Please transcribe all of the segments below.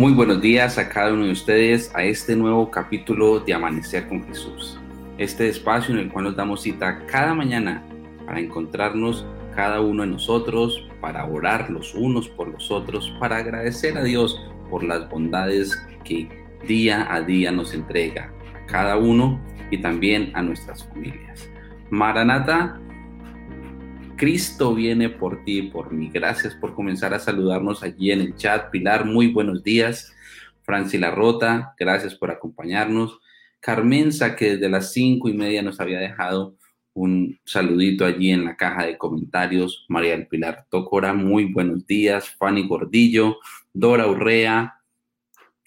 Muy buenos días a cada uno de ustedes a este nuevo capítulo de Amanecer con Jesús. Este espacio en el cual nos damos cita cada mañana para encontrarnos cada uno de nosotros, para orar los unos por los otros, para agradecer a Dios por las bondades que día a día nos entrega a cada uno y también a nuestras familias. Maranata, Cristo viene por ti y por mí. Gracias por comenzar a saludarnos allí en el chat. Pilar, muy buenos días. Franci Larrota, gracias por acompañarnos. Carmenza, que desde las cinco y media nos había dejado un saludito allí en la caja de comentarios. María del Pilar Tócora, muy buenos días. Fanny Gordillo, Dora Urrea,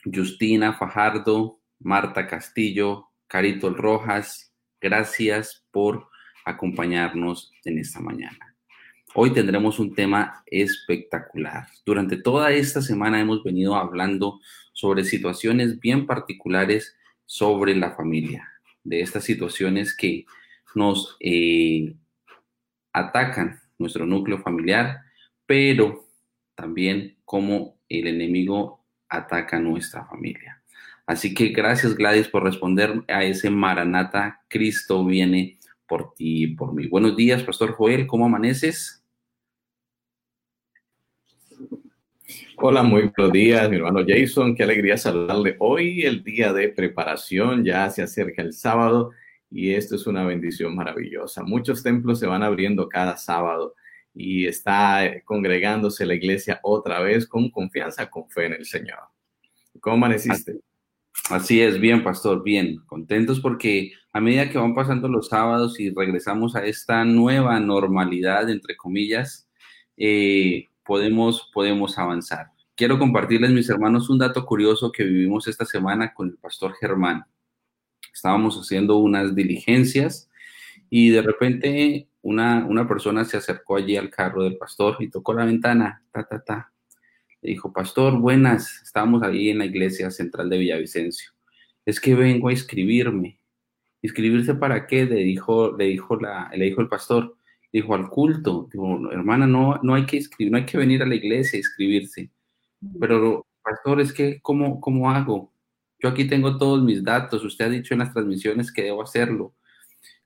Justina Fajardo, Marta Castillo, Carito Rojas, gracias por acompañarnos en esta mañana. Hoy tendremos un tema espectacular. Durante toda esta semana hemos venido hablando sobre situaciones bien particulares sobre la familia, de estas situaciones que nos eh, atacan nuestro núcleo familiar, pero también cómo el enemigo ataca nuestra familia. Así que gracias Gladys por responder a ese Maranata, Cristo viene por ti y por mí. Buenos días, Pastor Joel, ¿cómo amaneces? Hola, muy buenos días, mi hermano Jason. Qué alegría saludarle. Hoy el día de preparación, ya se acerca el sábado y esto es una bendición maravillosa. Muchos templos se van abriendo cada sábado y está congregándose la iglesia otra vez con confianza, con fe en el Señor. ¿Cómo amaneciste? Así es, bien, pastor, bien. Contentos porque a medida que van pasando los sábados y regresamos a esta nueva normalidad, entre comillas, eh, podemos, podemos avanzar. Quiero compartirles, mis hermanos, un dato curioso que vivimos esta semana con el pastor Germán. Estábamos haciendo unas diligencias y de repente una, una persona se acercó allí al carro del pastor y tocó la ventana, ta, ta, ta dijo, pastor, buenas, estamos ahí en la iglesia central de Villavicencio. Es que vengo a inscribirme. ¿Inscribirse para qué? Le dijo, le dijo, la, le dijo el pastor. Dijo, al culto. Dijo, hermana, no, no hay que inscribir, no hay que venir a la iglesia a inscribirse. Pero, pastor, es que, ¿cómo, ¿cómo hago? Yo aquí tengo todos mis datos. Usted ha dicho en las transmisiones que debo hacerlo.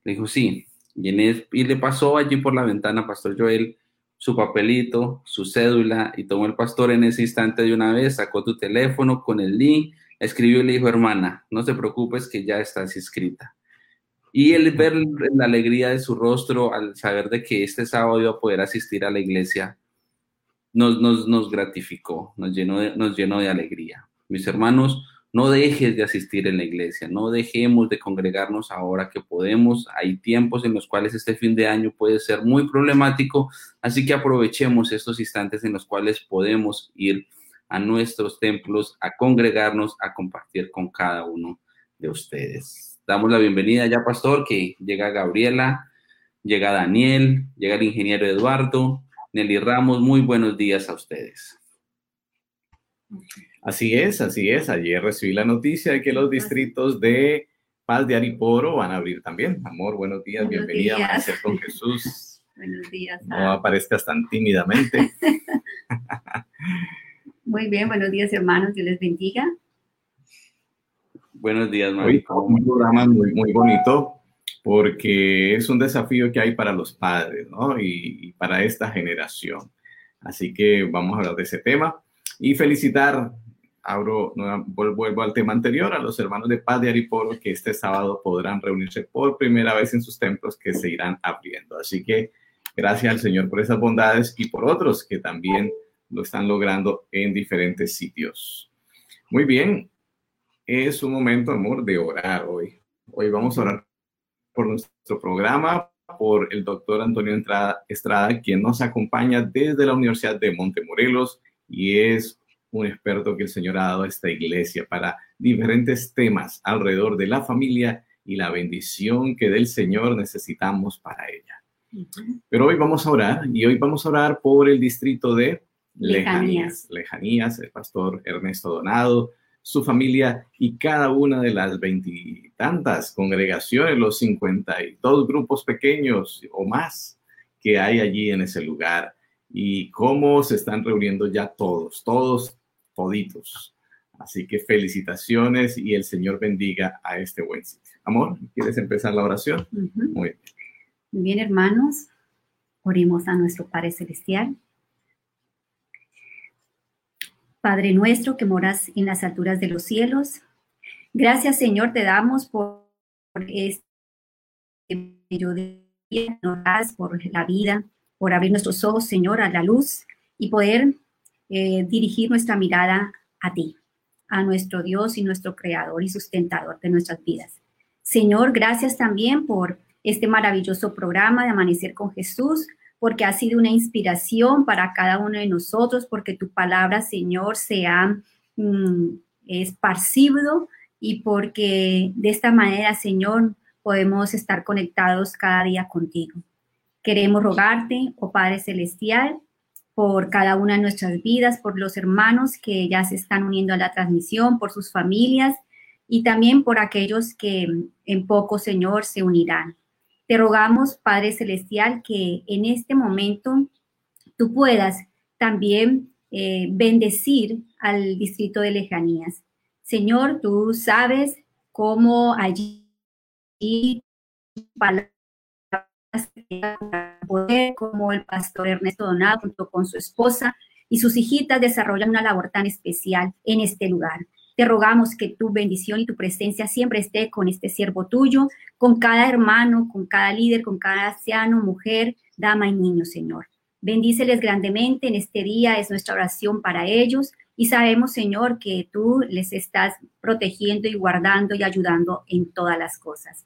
Le dijo, sí. Y, y le pasó allí por la ventana, Pastor Joel, su papelito, su cédula y tomó el pastor en ese instante de una vez, sacó tu teléfono con el link, escribió y le dijo, hermana, no te preocupes que ya estás inscrita. Y el ver la alegría de su rostro al saber de que este sábado iba a poder asistir a la iglesia, nos, nos, nos gratificó, nos llenó, nos llenó de alegría. Mis hermanos, no dejes de asistir en la iglesia, no dejemos de congregarnos ahora que podemos. Hay tiempos en los cuales este fin de año puede ser muy problemático, así que aprovechemos estos instantes en los cuales podemos ir a nuestros templos, a congregarnos, a compartir con cada uno de ustedes. Damos la bienvenida ya, pastor, que llega Gabriela, llega Daniel, llega el ingeniero Eduardo, Nelly Ramos, muy buenos días a ustedes. Así es, así es. Ayer recibí la noticia de que los distritos de Paz de Ariporo van a abrir también. Amor, buenos días, bienvenida a Amanecer con Jesús. Buenos días. No aparezcas tan tímidamente. Muy bien, buenos días, hermanos. Dios les bendiga. Buenos días, Hoy un programa muy, muy bonito porque es un desafío que hay para los padres, ¿no? Y, y para esta generación. Así que vamos a hablar de ese tema y felicitar abro, vuelvo al tema anterior, a los hermanos de Paz de Ariporo que este sábado podrán reunirse por primera vez en sus templos que se irán abriendo. Así que gracias al Señor por esas bondades y por otros que también lo están logrando en diferentes sitios. Muy bien, es un momento, amor, de orar hoy. Hoy vamos a orar por nuestro programa, por el doctor Antonio Estrada, quien nos acompaña desde la Universidad de Montemorelos y es un experto que el Señor ha dado a esta iglesia para diferentes temas alrededor de la familia y la bendición que del Señor necesitamos para ella. Pero hoy vamos a orar y hoy vamos a orar por el distrito de Lejanías. Lejanías, el pastor Ernesto Donado, su familia y cada una de las veintitantas congregaciones, los cincuenta y dos grupos pequeños o más que hay allí en ese lugar y cómo se están reuniendo ya todos, todos, toditos, Así que felicitaciones y el Señor bendiga a este buen sitio. Amor, ¿quieres empezar la oración? Uh -huh. Muy bien. Muy bien, hermanos. Oremos a nuestro Padre Celestial. Padre nuestro que moras en las alturas de los cielos, gracias Señor te damos por este bello día, por la vida, por abrir nuestros ojos, Señor, a la luz y poder eh, dirigir nuestra mirada a ti, a nuestro Dios y nuestro Creador y sustentador de nuestras vidas. Señor, gracias también por este maravilloso programa de Amanecer con Jesús, porque ha sido una inspiración para cada uno de nosotros, porque tu palabra, Señor, se ha mm, esparcido y porque de esta manera, Señor, podemos estar conectados cada día contigo. Queremos rogarte, oh Padre Celestial, por cada una de nuestras vidas, por los hermanos que ya se están uniendo a la transmisión, por sus familias y también por aquellos que en poco, Señor, se unirán. Te rogamos, Padre Celestial, que en este momento tú puedas también eh, bendecir al distrito de lejanías. Señor, tú sabes cómo allí poder, como el pastor Ernesto Donado junto con su esposa y sus hijitas desarrollan una labor tan especial en este lugar. Te rogamos que tu bendición y tu presencia siempre esté con este siervo tuyo, con cada hermano, con cada líder, con cada anciano, mujer, dama y niño, Señor. Bendíceles grandemente en este día, es nuestra oración para ellos y sabemos, Señor, que tú les estás protegiendo y guardando y ayudando en todas las cosas.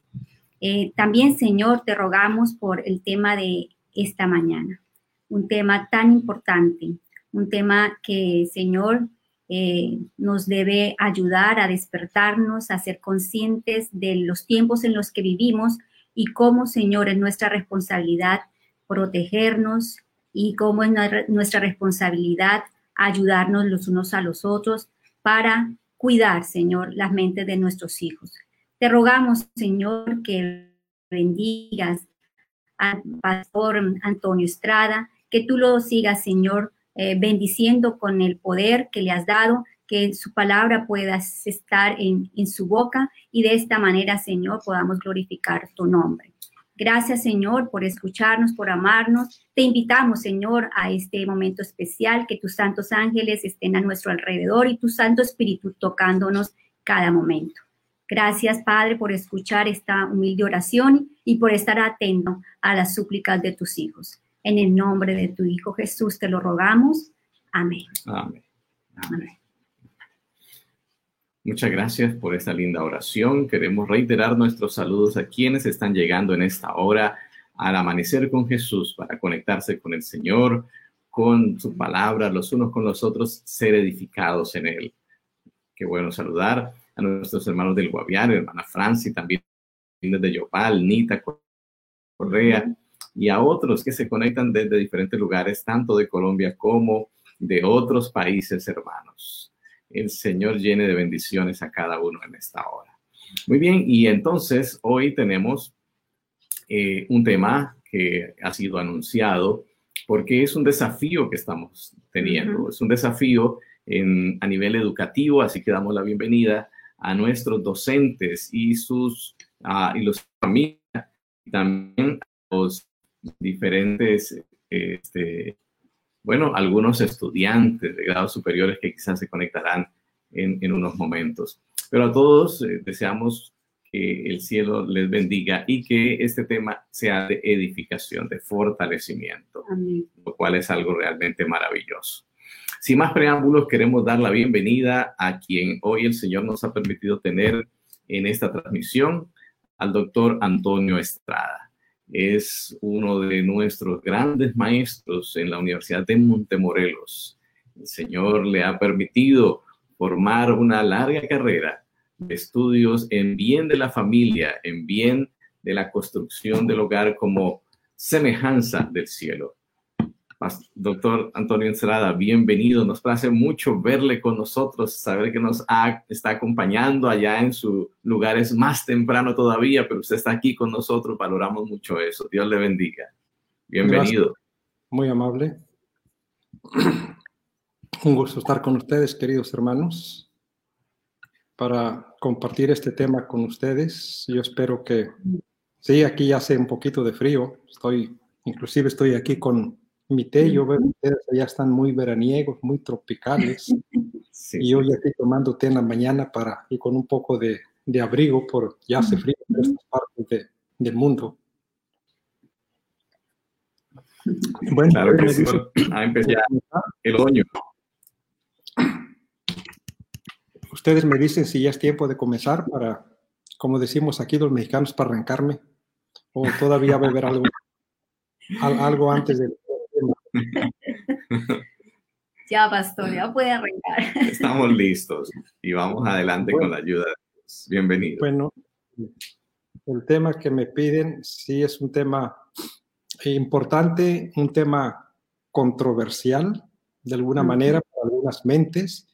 Eh, también, Señor, te rogamos por el tema de esta mañana, un tema tan importante, un tema que, Señor, eh, nos debe ayudar a despertarnos, a ser conscientes de los tiempos en los que vivimos y cómo, Señor, es nuestra responsabilidad protegernos y cómo es nuestra responsabilidad ayudarnos los unos a los otros para cuidar, Señor, las mentes de nuestros hijos. Te rogamos, Señor, que bendigas al pastor Antonio Estrada, que tú lo sigas, Señor, eh, bendiciendo con el poder que le has dado, que su palabra pueda estar en, en su boca y de esta manera, Señor, podamos glorificar tu nombre. Gracias, Señor, por escucharnos, por amarnos. Te invitamos, Señor, a este momento especial, que tus santos ángeles estén a nuestro alrededor y tu Santo Espíritu tocándonos cada momento. Gracias, Padre, por escuchar esta humilde oración y por estar atento a las súplicas de tus hijos. En el nombre de tu Hijo Jesús te lo rogamos. Amén. Amén. Amén. Muchas gracias por esta linda oración. Queremos reiterar nuestros saludos a quienes están llegando en esta hora al amanecer con Jesús para conectarse con el Señor, con su palabra, los unos con los otros, ser edificados en Él. Qué bueno saludar a nuestros hermanos del Guaviare, hermana Franci, también desde Yopal, Nita Correa, y a otros que se conectan desde diferentes lugares, tanto de Colombia como de otros países hermanos. El Señor llene de bendiciones a cada uno en esta hora. Muy bien, y entonces hoy tenemos eh, un tema que ha sido anunciado porque es un desafío que estamos teniendo, uh -huh. es un desafío en, a nivel educativo, así que damos la bienvenida a nuestros docentes y sus uh, y los familias y también a los diferentes este, bueno, algunos estudiantes de grados superiores que quizás se conectarán en, en unos momentos. Pero a todos eh, deseamos que el cielo les bendiga y que este tema sea de edificación, de fortalecimiento, Amén. lo cual es algo realmente maravilloso. Sin más preámbulos, queremos dar la bienvenida a quien hoy el Señor nos ha permitido tener en esta transmisión, al doctor Antonio Estrada es uno de nuestros grandes maestros en la Universidad de Montemorelos. El Señor le ha permitido formar una larga carrera de estudios en bien de la familia, en bien de la construcción del hogar como semejanza del cielo. Doctor Antonio Encerada, bienvenido. Nos place mucho verle con nosotros, saber que nos está acompañando allá en su lugar es más temprano todavía, pero usted está aquí con nosotros. Valoramos mucho eso. Dios le bendiga. Bienvenido. Muy amable. Un gusto estar con ustedes, queridos hermanos. para compartir este tema con ustedes. Yo espero que, sí, aquí hace un poquito de frío. Estoy, inclusive estoy aquí con mi té. Yo veo que ustedes allá están muy veraniegos, muy tropicales. Y yo ya estoy tomando té en la mañana para, y con un poco de, de abrigo, por ya hace frío en estas partes de, del mundo. Bueno, claro que sí. a empezar el otoño. Ustedes me dicen si ya es tiempo de comenzar para, como decimos aquí los mexicanos, para arrancarme, o todavía beber algo, algo antes de... Ya, pastor, ya puede arrancar. Estamos listos y vamos adelante con la ayuda de Dios. Bienvenido. Bueno, el tema que me piden sí es un tema importante, un tema controversial de alguna manera para algunas mentes.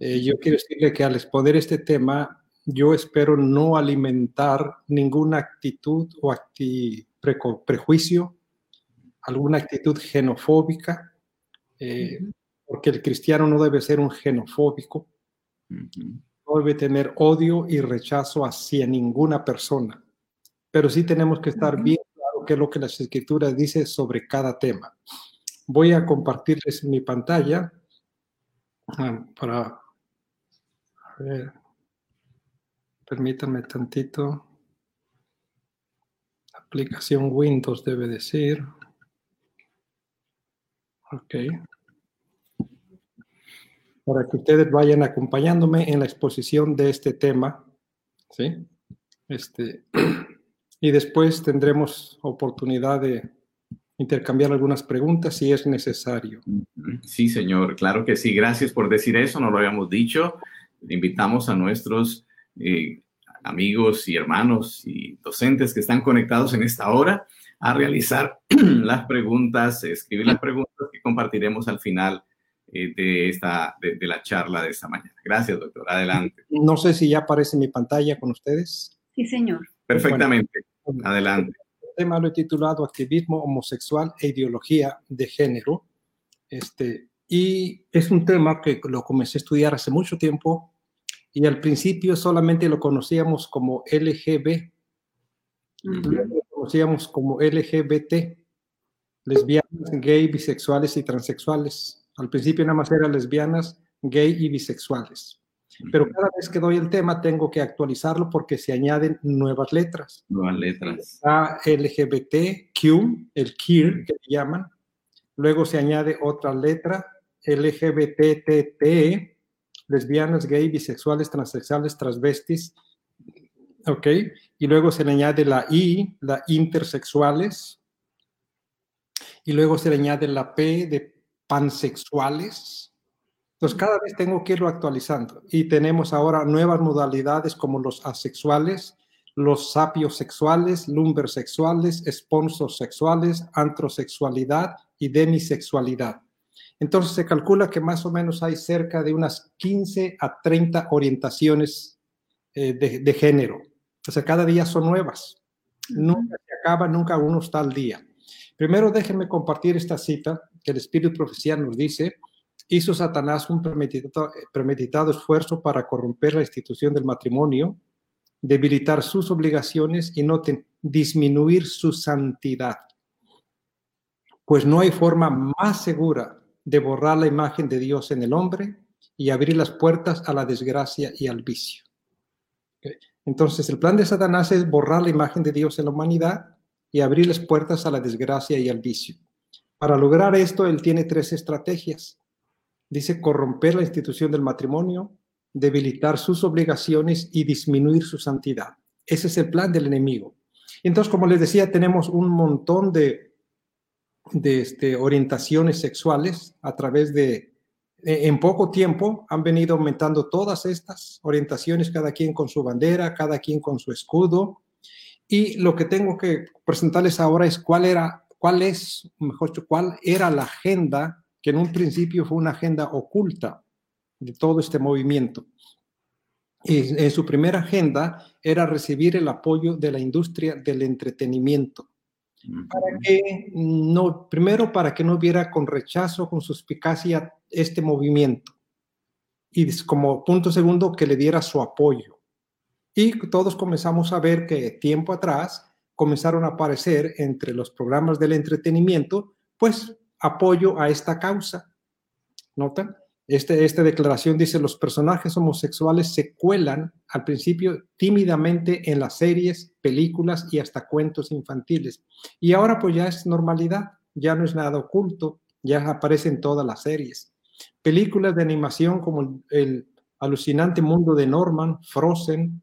Eh, yo quiero decirle que al exponer este tema, yo espero no alimentar ninguna actitud o prejuicio, alguna actitud xenofóbica, eh, porque el cristiano no debe ser un xenofóbico, no debe tener odio y rechazo hacia ninguna persona, pero sí tenemos que estar bien qué es lo que las escrituras dice sobre cada tema. Voy a compartirles mi pantalla. Ah, para a ver, permítanme tantito. Aplicación Windows debe decir. Ok. Para que ustedes vayan acompañándome en la exposición de este tema. ¿Sí? Este. y después tendremos oportunidad de intercambiar algunas preguntas si es necesario. Sí, señor, claro que sí. Gracias por decir eso, no lo habíamos dicho. Invitamos a nuestros eh, amigos y hermanos y docentes que están conectados en esta hora a realizar las preguntas, escribir las preguntas que compartiremos al final eh, de, esta, de la charla de esta mañana. Gracias, doctor. Adelante. No sé si ya aparece mi pantalla con ustedes. Sí, señor. Perfectamente. Adelante. El tema lo he titulado Activismo homosexual e ideología de género. Este, y es un tema que lo comencé a estudiar hace mucho tiempo y al principio solamente lo conocíamos como LGB, conocíamos como LGBT, lesbianas, gay, bisexuales y transexuales. Al principio nada más eran lesbianas, gay y bisexuales. Pero cada vez que doy el tema tengo que actualizarlo porque se añaden nuevas letras. Nuevas letras. A LGBTQ, el QUEER que llaman. Luego se añade otra letra, LGBTT, lesbianas, gay, bisexuales, transexuales, transvestis. ¿Ok? Y luego se le añade la I, la intersexuales. Y luego se le añade la P de pansexuales entonces, cada vez tengo que irlo actualizando. Y tenemos ahora nuevas modalidades como los asexuales, los sapiosexuales, lumbersexuales, sexuales, antrosexualidad y demisexualidad. Entonces, se calcula que más o menos hay cerca de unas 15 a 30 orientaciones eh, de, de, género. O sea, cada día son nuevas. Nunca se acaba, nunca uno está al día. Primero, déjenme compartir esta cita que el Espíritu Profecía nos dice hizo Satanás un premeditado, esfuerzo para corromper la institución del matrimonio, debilitar sus obligaciones y no disminuir su santidad. Pues no hay forma más segura de borrar la imagen de Dios en el hombre y abrir las puertas a la desgracia y al vicio. Entonces, el plan de Satanás es borrar la imagen de Dios en la humanidad y abrir las puertas a la desgracia y al vicio. Para lograr esto, él tiene tres estrategias dice corromper la institución del matrimonio, debilitar sus obligaciones y disminuir su santidad. Ese es el plan del enemigo. Entonces, como les decía, tenemos un montón de, de este, orientaciones sexuales a través de, en poco tiempo han venido aumentando todas estas orientaciones, cada quien con su bandera, cada quien con su escudo. Y lo que tengo que presentarles ahora es cuál era, cuál es, mejor dicho, cuál era la agenda que en un principio fue una agenda oculta de todo este movimiento. Y en su primera agenda era recibir el apoyo de la industria del entretenimiento. Para que no, primero, para que no viera con rechazo, con suspicacia este movimiento. y como punto segundo que le diera su apoyo. Y todos comenzamos a ver que tiempo atrás comenzaron a aparecer entre los programas del entretenimiento, pues apoyo a esta causa. ¿Notan? Este, esta declaración dice, los personajes homosexuales se cuelan al principio tímidamente en las series, películas y hasta cuentos infantiles. Y ahora pues ya es normalidad, ya no es nada oculto, ya aparecen todas las series. Películas de animación como el, alucinante mundo de Norman, Frozen,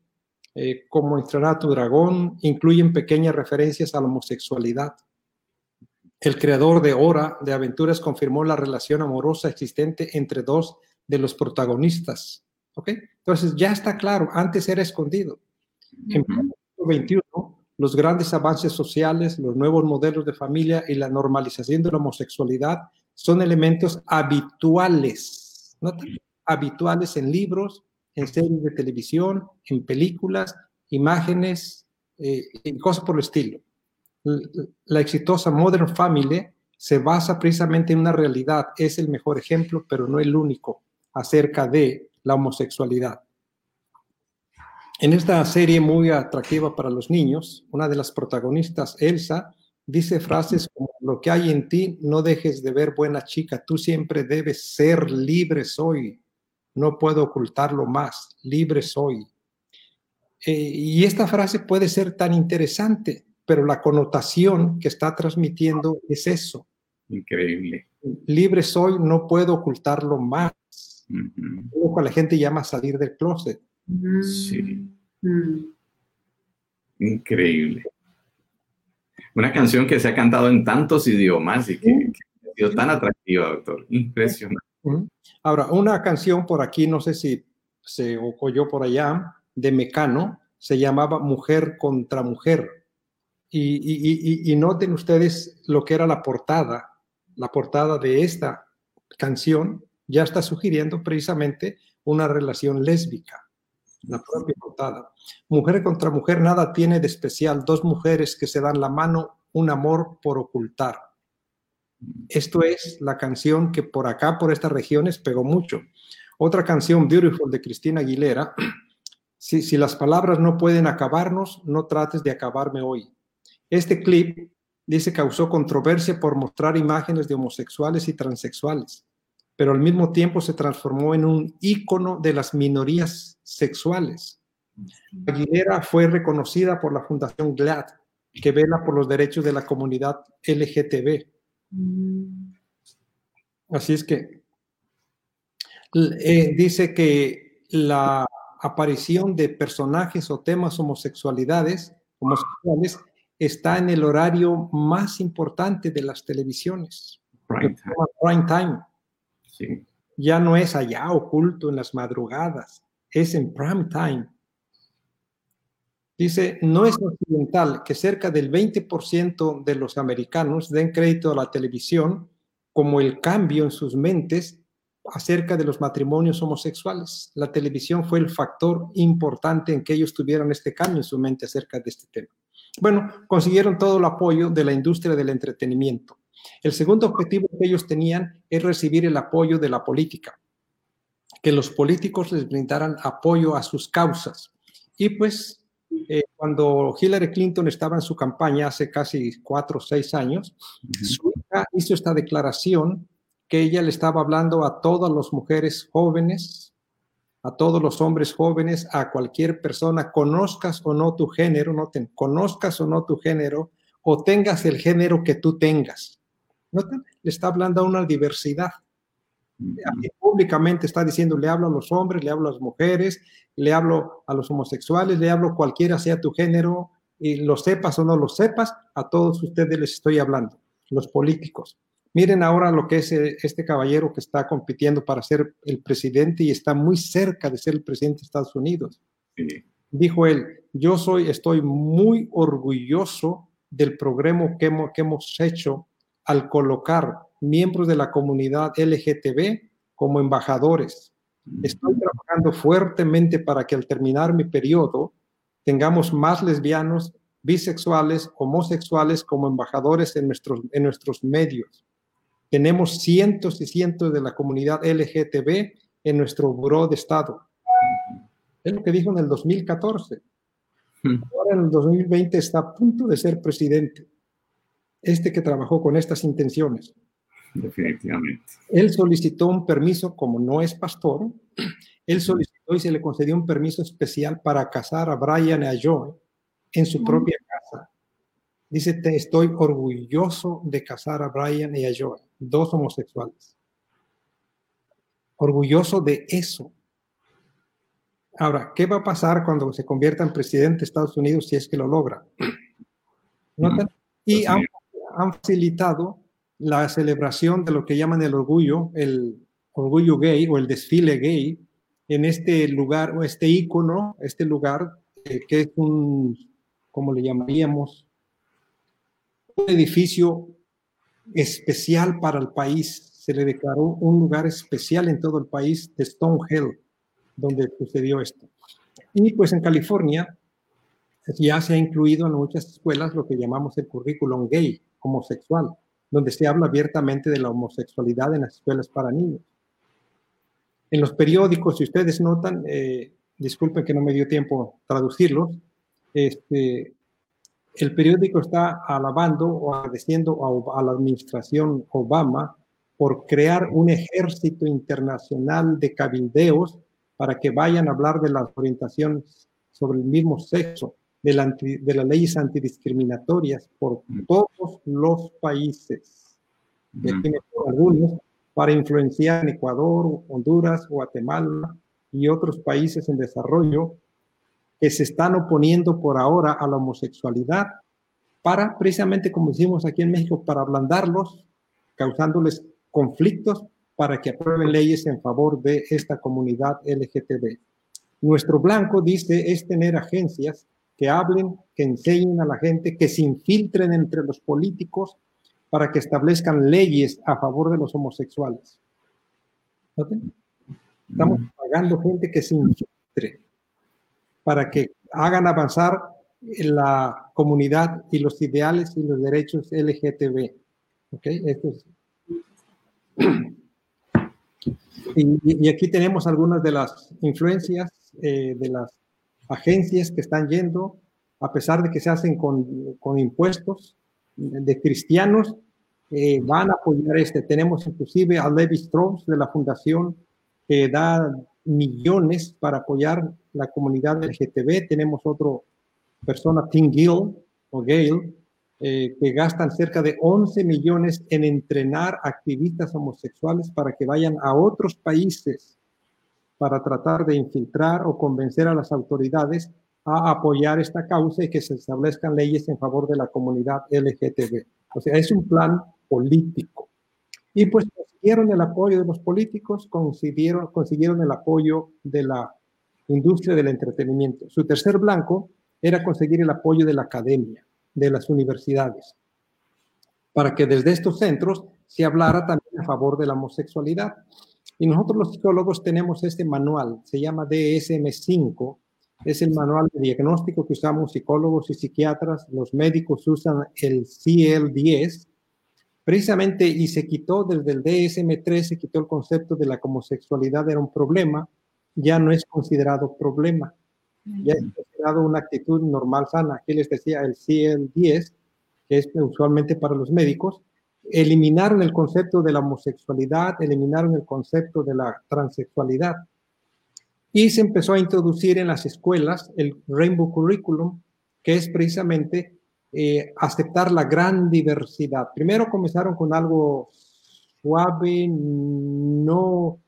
eh, como Entrará tu dragón, incluyen pequeñas referencias a la homosexualidad. El creador de Hora de Aventuras confirmó la relación amorosa existente entre dos de los protagonistas. ¿Ok? Entonces ya está claro, antes era escondido. En el XXI, los grandes avances sociales, los nuevos modelos de familia y la normalización de la homosexualidad son elementos habituales, ¿no? habituales en libros, en series de televisión, en películas, imágenes, eh, y cosas por el estilo la exitosa Modern Family se basa precisamente en una realidad, es el mejor ejemplo, pero no el único, acerca de la homosexualidad. En esta serie muy atractiva para los niños, una de las protagonistas, Elsa, dice frases como, lo que hay en ti, no dejes de ver buena chica, tú siempre debes ser libre soy, no puedo ocultarlo más, libre soy. Eh, y esta frase puede ser tan interesante pero la connotación que está transmitiendo es eso. Increíble. Libre soy, no puedo ocultarlo más. Lo que la gente llama salir del closet. Sí. Mm. Increíble. Una canción que se ha cantado en tantos idiomas y que, ha sido tan atractiva, doctor. Impresionante. Ahora, una canción por aquí, no sé si se oyó por allá, de Mecano, se llamaba Mujer contra Mujer y, noten ustedes lo que era la portada. La portada de esta canción ya está sugiriendo precisamente una relación lésbica. La propia portada. Mujer contra mujer, nada tiene de especial. Dos mujeres que se dan la mano, un amor por ocultar. Esto es la canción que por acá, por estas regiones, pegó mucho. Otra canción, Beautiful, de Cristina Aguilera. Si, las palabras no pueden acabarnos, no trates de acabarme hoy. Este clip, dice, causó controversia por mostrar imágenes de homosexuales y transexuales, pero al mismo tiempo se transformó en un ícono de las minorías sexuales. Aguilera fue reconocida por la Fundación GLAD, que vela por los derechos de la comunidad LGTB. Así es que eh, dice que la aparición de personajes o temas homosexualidades, homosexuales está en el horario más importante de las televisiones. Prime time. Ya no es allá oculto en las madrugadas, es en prime time. Dice, no es occidental que cerca del 20% de los americanos den crédito a la televisión como el cambio en sus mentes acerca de los matrimonios homosexuales. La televisión fue el factor importante en que ellos tuvieran este cambio en su mente acerca de este tema. Bueno, consiguieron todo el apoyo de la industria del entretenimiento. El segundo objetivo que ellos tenían es recibir el apoyo de la política, que los políticos les brindaran apoyo a sus causas. Y pues eh, cuando Hillary Clinton estaba en su campaña hace casi cuatro o seis años, su hija hizo esta declaración que ella le estaba hablando a todas las mujeres jóvenes, a todos los hombres jóvenes, a cualquier persona, conozcas o no tu género, noten, conozcas o no tu género, o tengas el género que tú tengas. ¿Noten? Le está hablando a una diversidad. públicamente está diciendo, le hablo a los hombres, le hablo a las mujeres, le hablo a los homosexuales, le hablo cualquiera sea tu género, y lo sepas o no lo sepas, a todos ustedes les estoy hablando, los políticos. Miren ahora lo que es eh, este caballero que está compitiendo para ser el presidente y está muy cerca de ser el presidente de Estados Unidos. Dijo él, yo soy, estoy muy orgulloso del programa que hemos, que hemos hecho al colocar miembros de la comunidad LGTB como embajadores. Estoy trabajando fuertemente para que al terminar mi periodo tengamos más lesbianos, bisexuales, homosexuales como embajadores en nuestros, en nuestros medios. Tenemos cientos y cientos de la comunidad LGTB en nuestro buró de Estado. Es lo que dijo en el 2014. Ahora en el 2020 está a punto de ser presidente. Este que trabajó con estas intenciones. Definitivamente. Él solicitó un permiso, como no es pastor, él solicitó y se le concedió un permiso especial para casar a Brian y a Joe en su propia casa. Dice, te estoy orgulloso de casar a Brian y a Joe, dos homosexuales. Orgulloso de eso. Ahora, ¿qué va a pasar cuando se convierta en presidente de Estados Unidos si es que lo logra? Y han, han facilitado la celebración de lo que llaman el orgullo, el orgullo gay o el desfile gay en este lugar o este icono, este lugar eh, que es un, ¿cómo le llamaríamos? Un edificio especial para el país. Se le declaró un lugar especial en todo el país de Stonehill donde sucedió esto. Y pues en California ya se ha incluido en muchas escuelas lo que llamamos el currículum gay, homosexual, donde se habla abiertamente de la homosexualidad en las escuelas para niños. En los periódicos, si ustedes notan, eh, disculpen que no me dio tiempo traducirlos, este, el periódico está alabando o agradeciendo a, a la administración Obama por crear un ejército internacional de cabildeos para que vayan a hablar de las orientaciones sobre el mismo sexo, de, las leyes antidiscriminatorias por todos los países. De algunos para influenciar en Ecuador, Honduras, Guatemala y otros países en desarrollo que se están oponiendo por ahora a la homosexualidad para, precisamente como decimos aquí en México, para ablandarlos, causándoles conflictos para que aprueben leyes en favor de esta comunidad LGTB. Nuestro blanco dice es tener agencias que hablen, que enseñen a la gente, que se infiltren entre los políticos para que establezcan leyes a favor de los homosexuales. Estamos pagando gente que se infiltre para que hagan avanzar la comunidad y los ideales y los derechos LGTB. ¿Ok? Esto es y, aquí tenemos algunas de las influencias eh, de las agencias que están yendo, a pesar de que se hacen con, con impuestos de cristianos, eh, van a apoyar este. Tenemos inclusive a Levi Strauss de la fundación que da millones para apoyar la comunidad LGTB. Tenemos otro persona, Tim Gill o Gale, eh, que gastan cerca de 11 millones en entrenar activistas homosexuales para que vayan a otros países para tratar de infiltrar o convencer a las autoridades a apoyar esta causa y que se establezcan leyes en favor de la comunidad LGTB. O sea, es un plan político. Y pues consiguieron el apoyo de los políticos, consiguieron, consiguieron el apoyo de la industria del entretenimiento. Su tercer blanco era conseguir el apoyo de la academia de las universidades, para que desde estos centros se hablara también a favor de la homosexualidad. Y nosotros los psicólogos tenemos este manual, se llama DSM-5, es el manual de diagnóstico que usamos psicólogos y psiquiatras, los médicos usan el CL10, precisamente y se quitó desde el DSM-3, se quitó el concepto de la homosexualidad era un problema, ya no es considerado problema ya es considerado una actitud normal sana. Aquí les decía el CL10, que es usualmente para los médicos, eliminaron el concepto de la homosexualidad, eliminaron el concepto de la transexualidad. Y se empezó a introducir en las escuelas el Rainbow Curriculum, que es precisamente eh, aceptar la gran diversidad. Primero comenzaron con algo suave, no,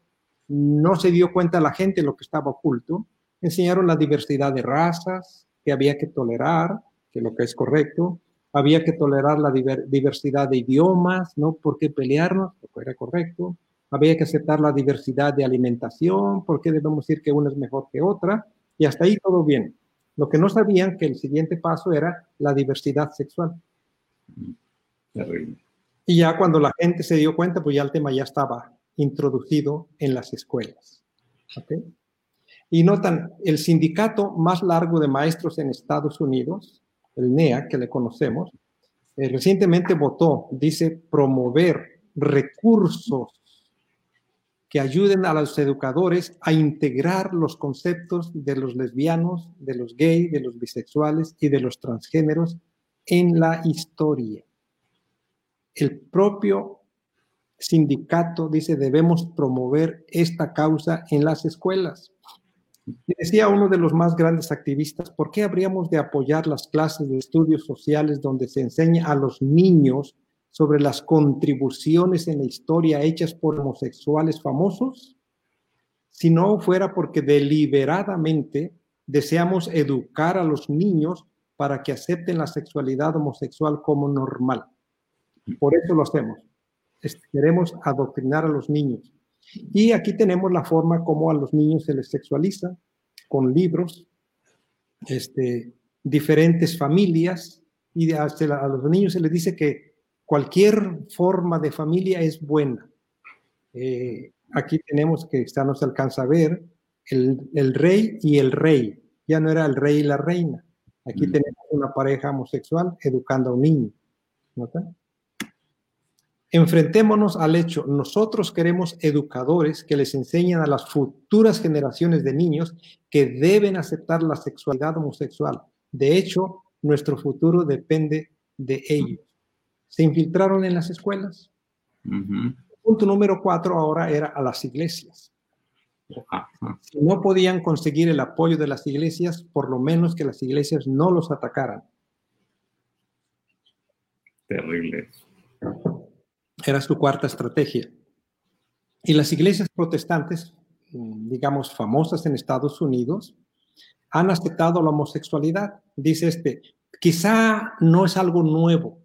no se dio cuenta la gente lo que estaba oculto, enseñaron la diversidad de razas que había que tolerar, que lo que es correcto, había que tolerar la diversidad de idiomas, no por qué pelearnos, porque era correcto, había que aceptar la diversidad de alimentación, porque debemos decir que una es mejor que otra, y hasta ahí todo bien. Lo que no sabían que el siguiente paso era la diversidad sexual. Y ya cuando la gente se dio cuenta, pues ya el tema ya estaba introducido en las escuelas. ¿okay? Y notan, el sindicato más largo de maestros en Estados Unidos, el NEA, que le conocemos, eh, recientemente votó, dice, promover recursos que ayuden a los educadores a integrar los conceptos de los lesbianos, de los gays, de los bisexuales y de los transgéneros en la historia. El propio sindicato dice debemos promover esta causa en las escuelas. Y decía uno de los más grandes activistas, ¿por qué habríamos de apoyar las clases de estudios sociales donde se enseña a los niños sobre las contribuciones en la historia hechas por homosexuales famosos? Si no fuera porque deliberadamente deseamos educar a los niños para que acepten la sexualidad homosexual como normal. Por eso lo hacemos. Queremos adoctrinar a los niños. Y aquí tenemos la forma como a los niños se les sexualiza, con libros, este, diferentes familias, y a, los niños se les dice que cualquier forma de familia es buena. Eh, aquí tenemos que, ya no se alcanza a ver, el, el, rey y el rey. Ya no era el rey y la reina. Aquí mm. tenemos una pareja homosexual educando a un niño. ¿Nota? Enfrentémonos al hecho, nosotros queremos educadores que les enseñen a las futuras generaciones de niños que deben aceptar la sexualidad homosexual. De hecho, nuestro futuro depende de ellos. Se infiltraron en las escuelas. punto número cuatro ahora era a las iglesias. Si no podían conseguir el apoyo de las iglesias, por lo menos que las iglesias no los atacaran. Terrible. Era su cuarta estrategia. Y las iglesias protestantes, digamos, famosas en Estados Unidos, han aceptado la homosexualidad. Dice este, quizá no es algo nuevo,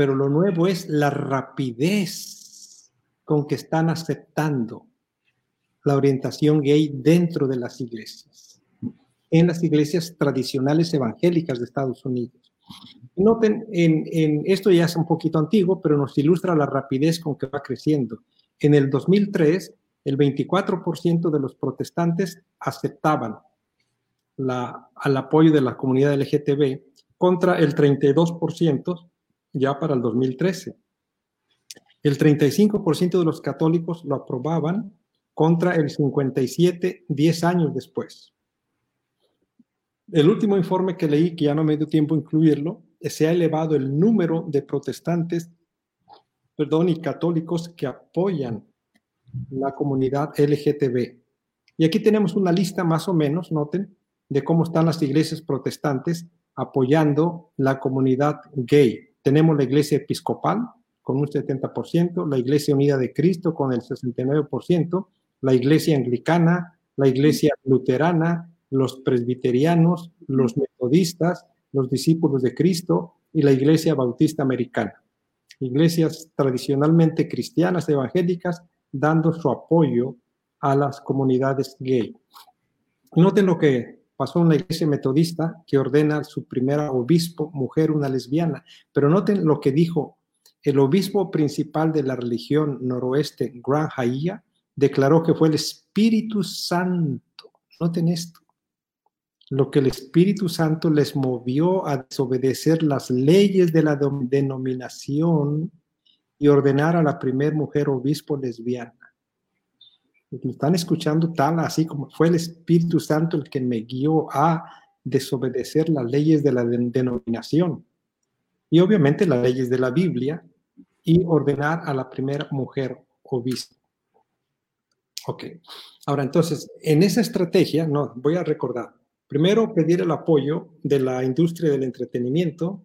pero lo nuevo es la rapidez con que están aceptando la orientación gay dentro de las iglesias, en las iglesias tradicionales evangélicas de Estados Unidos. Noten, en, esto ya es un poquito antiguo, pero nos ilustra la rapidez con que va creciendo. En el 2003, el 24% de los protestantes aceptaban la, al apoyo de la comunidad LGTB contra el 32% ya para el 2013. El 35% de los católicos lo aprobaban contra el 57 10 años después. El último informe que leí, que ya no me dio tiempo incluirlo, se ha elevado el número de protestantes, perdón, y católicos que apoyan la comunidad LGTB. Y aquí tenemos una lista más o menos, noten, de cómo están las iglesias protestantes apoyando la comunidad gay. Tenemos la iglesia episcopal con un 70%, la iglesia unida de Cristo con el 69%, la iglesia anglicana, la iglesia luterana, los presbiterianos, los metodistas, los discípulos de Cristo y la Iglesia Bautista Americana. Iglesias tradicionalmente cristianas evangélicas dando su apoyo a las comunidades gay. Noten lo que pasó en la iglesia metodista que ordena a su primera obispo, mujer, una lesbiana, pero noten lo que dijo el obispo principal de la religión noroeste, Gran Haía, declaró que fue el Espíritu Santo. Noten esto lo que el Espíritu Santo les movió a desobedecer las leyes de la denominación y ordenar a la primer mujer obispo lesbiana. Están escuchando tal así como fue el Espíritu Santo el que me guió a desobedecer las leyes de la denominación y obviamente las leyes de la Biblia y ordenar a la primera mujer obispo. Ok, ahora entonces, en esa estrategia, no, voy a recordar, Primero, pedir el apoyo de la industria del entretenimiento,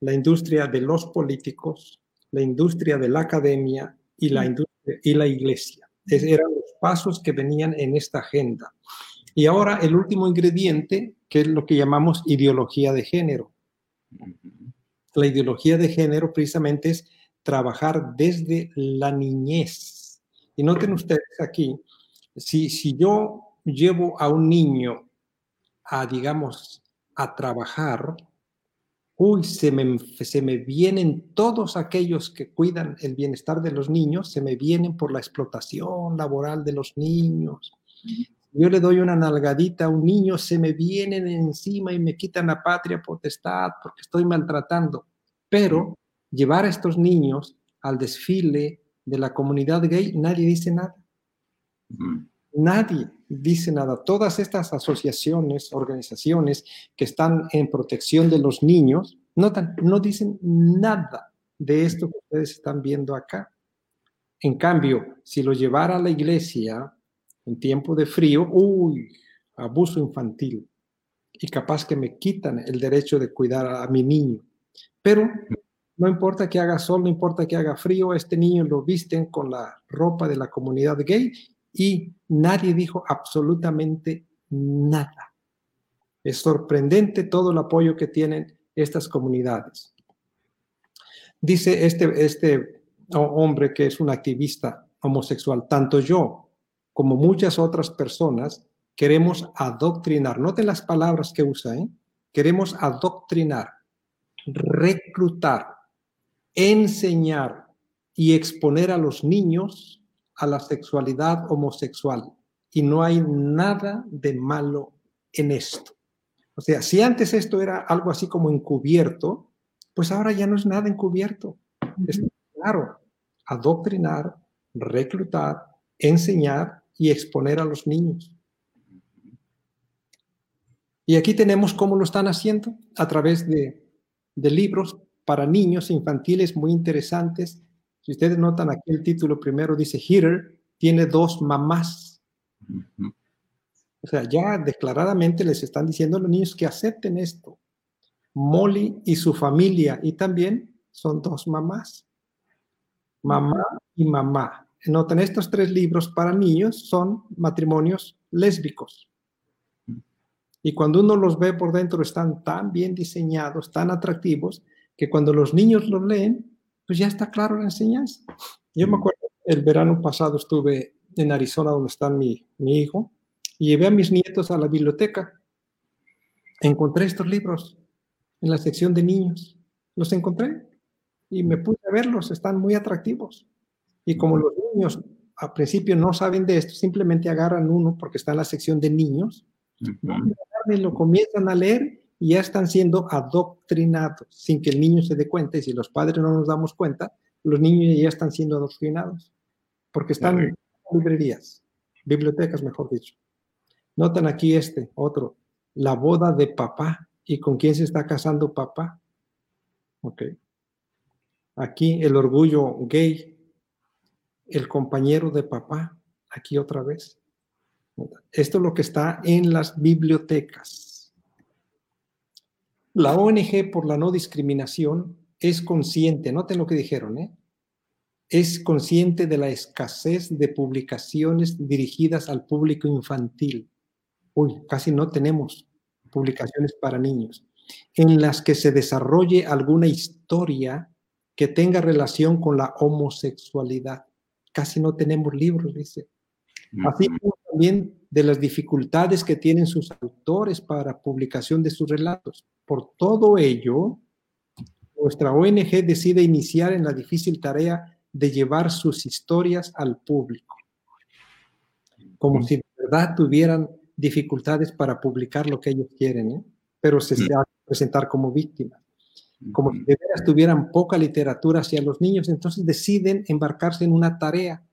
la industria de los políticos, la industria de la academia y la, industria, y la iglesia. eran pasos que venían en esta agenda. Y ahora el último ingrediente, que es lo que llamamos ideología de género. La ideología de género precisamente es trabajar desde la niñez. Y noten ustedes aquí, si, si yo llevo a un niño a, digamos, a trabajar, uy, se me, se me vienen todos aquellos que cuidan el bienestar de los niños, se me vienen por la explotación laboral de los niños. Yo le doy una nalgadita a un niño, se me vienen encima y me quitan la patria potestad porque estoy maltratando. Pero llevar a estos niños al desfile de la comunidad gay, nadie dice nada. Nadie dice nada. Todas estas asociaciones, organizaciones que están en protección de los niños, notan, no dicen nada de esto que ustedes están viendo acá. En cambio, si lo llevara a la iglesia en tiempo de frío, uy, abuso infantil. Y capaz que me quitan el derecho de cuidar a, mi niño. Pero no importa que haga sol, no importa que haga frío, este niño lo visten con la ropa de la comunidad gay y nadie dijo absolutamente nada. Es sorprendente todo el apoyo que tienen estas comunidades. Dice este, este hombre que es un activista homosexual, tanto yo como muchas otras personas queremos adoctrinar. Noten las palabras que usa, ¿eh? Queremos adoctrinar, reclutar, enseñar y exponer a los niños a la sexualidad homosexual. Y no hay nada de malo en esto. O sea, si antes esto era algo así como encubierto, pues ahora ya no es nada encubierto. Es claro, adoctrinar, reclutar, enseñar y exponer a los niños. Y aquí tenemos cómo lo están haciendo a través de, de libros para niños infantiles muy interesantes. Si ustedes notan aquí el título primero dice Hitter tiene dos mamás. O sea, ya declaradamente les están diciendo a los niños que acepten esto. Molly y su familia, y también son dos mamás. Mamá y mamá. Noten, estos tres libros para niños son matrimonios lésbicos. Y cuando uno los ve por dentro están tan bien diseñados, tan atractivos, que cuando los niños los leen, pues ya está claro la enseñanza. Yo me acuerdo, el verano pasado estuve en Arizona, donde está mi, mi hijo, y llevé a mis nietos a la biblioteca. Encontré estos libros en la sección de niños. Los encontré y me puse a verlos, están muy atractivos. Y como los niños al principio no saben de esto, simplemente agarran uno porque está en la sección de niños, y lo comienzan a leer y ya están siendo adoctrinados sin que el niño se dé cuenta. Y si los padres no nos damos cuenta, los niños ya están siendo adoctrinados porque están en librerías, bibliotecas, mejor dicho. Notan aquí este, otro, la boda de papá. ¿Y con quién se está casando papá? Ok. Aquí el orgullo gay, el compañero de papá. Aquí otra vez. Esto es lo que está en las bibliotecas. La ONG por la no discriminación es consciente, noten lo que dijeron, ¿eh? es consciente de la escasez de publicaciones dirigidas al público infantil uy, casi no tenemos publicaciones para niños, en las que se desarrolle alguna historia que tenga relación con la homosexualidad. Casi no tenemos libros, dice. Así como también de las dificultades que tienen sus autores para publicación de sus relatos. Por todo ello, nuestra ONG decide iniciar en la difícil tarea de llevar sus historias al público, como si de verdad tuvieran dificultades para publicar lo que ellos quieren, ¿eh? pero se, van a presentar como víctimas. Como si de veras tuvieran poca literatura hacia los niños, entonces deciden embarcarse en una tarea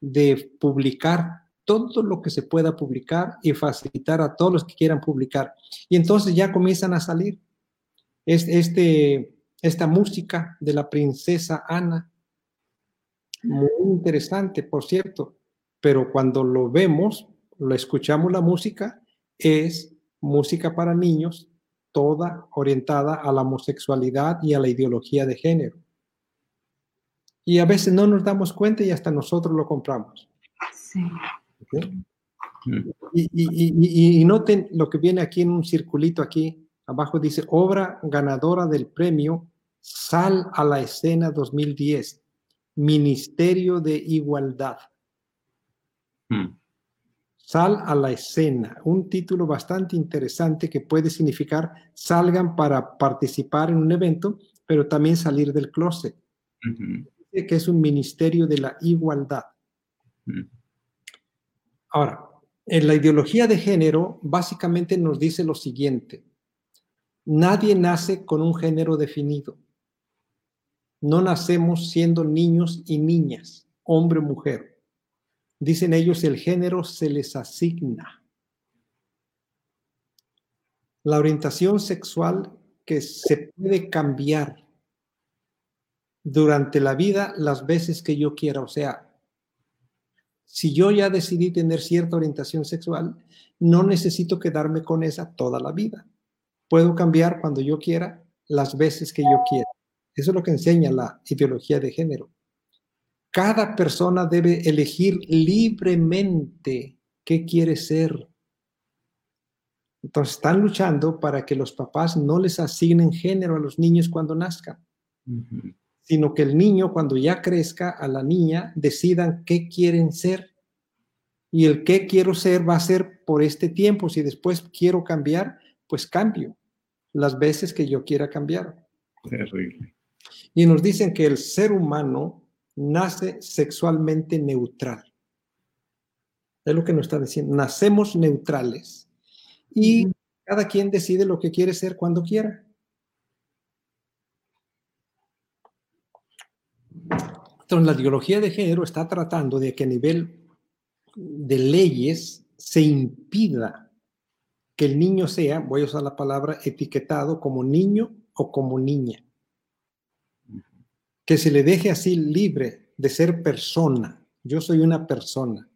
de publicar todo lo que se pueda publicar y facilitar a todos los que quieran publicar. Y entonces ya comienzan a salir este, esta música de la princesa Ana, muy interesante, por cierto, pero cuando lo vemos, lo escuchamos la música, es música para niños, toda orientada a la homosexualidad y a la ideología de género. Y a veces no nos damos cuenta y hasta nosotros lo compramos. Sí. Y, y, noten lo que viene aquí en un circulito aquí, abajo dice, obra ganadora del premio Sal a la Escena 2010, Ministerio de Igualdad. Hmm. Sal a la escena, un título bastante interesante que puede significar salgan para participar en un evento, pero también salir del closet. Que es un ministerio de la igualdad. Ahora, en la ideología de género, básicamente nos dice lo siguiente. Nadie nace con un género definido. No nacemos siendo niños y niñas, hombre o mujer Dicen ellos, el género se les asigna. La orientación sexual que se puede cambiar durante la vida las veces que yo quiera. O sea, si yo ya decidí tener cierta orientación sexual, no necesito quedarme con esa toda la vida. Puedo cambiar cuando yo quiera, las veces que yo quiera. Eso es lo que enseña la ideología de género. Cada persona debe elegir libremente qué quiere ser. Entonces están luchando para que los papás no les asignen género a los niños cuando nazcan, sino que el niño cuando ya crezca, a la niña, decidan qué quieren ser. Y el qué quiero ser va a ser por este tiempo. Si después quiero cambiar, pues cambio las veces que yo quiera cambiar. Terrible. Y nos dicen que el ser humano nace sexualmente neutral. Es lo que nos está diciendo. Nacemos neutrales. Y cada quien decide lo que quiere ser cuando quiera. Entonces, la ideología de género está tratando de que a nivel de leyes se impida que el niño sea, voy a usar la palabra, etiquetado como niño o como niña que se le deje así libre de ser persona. Yo soy una persona.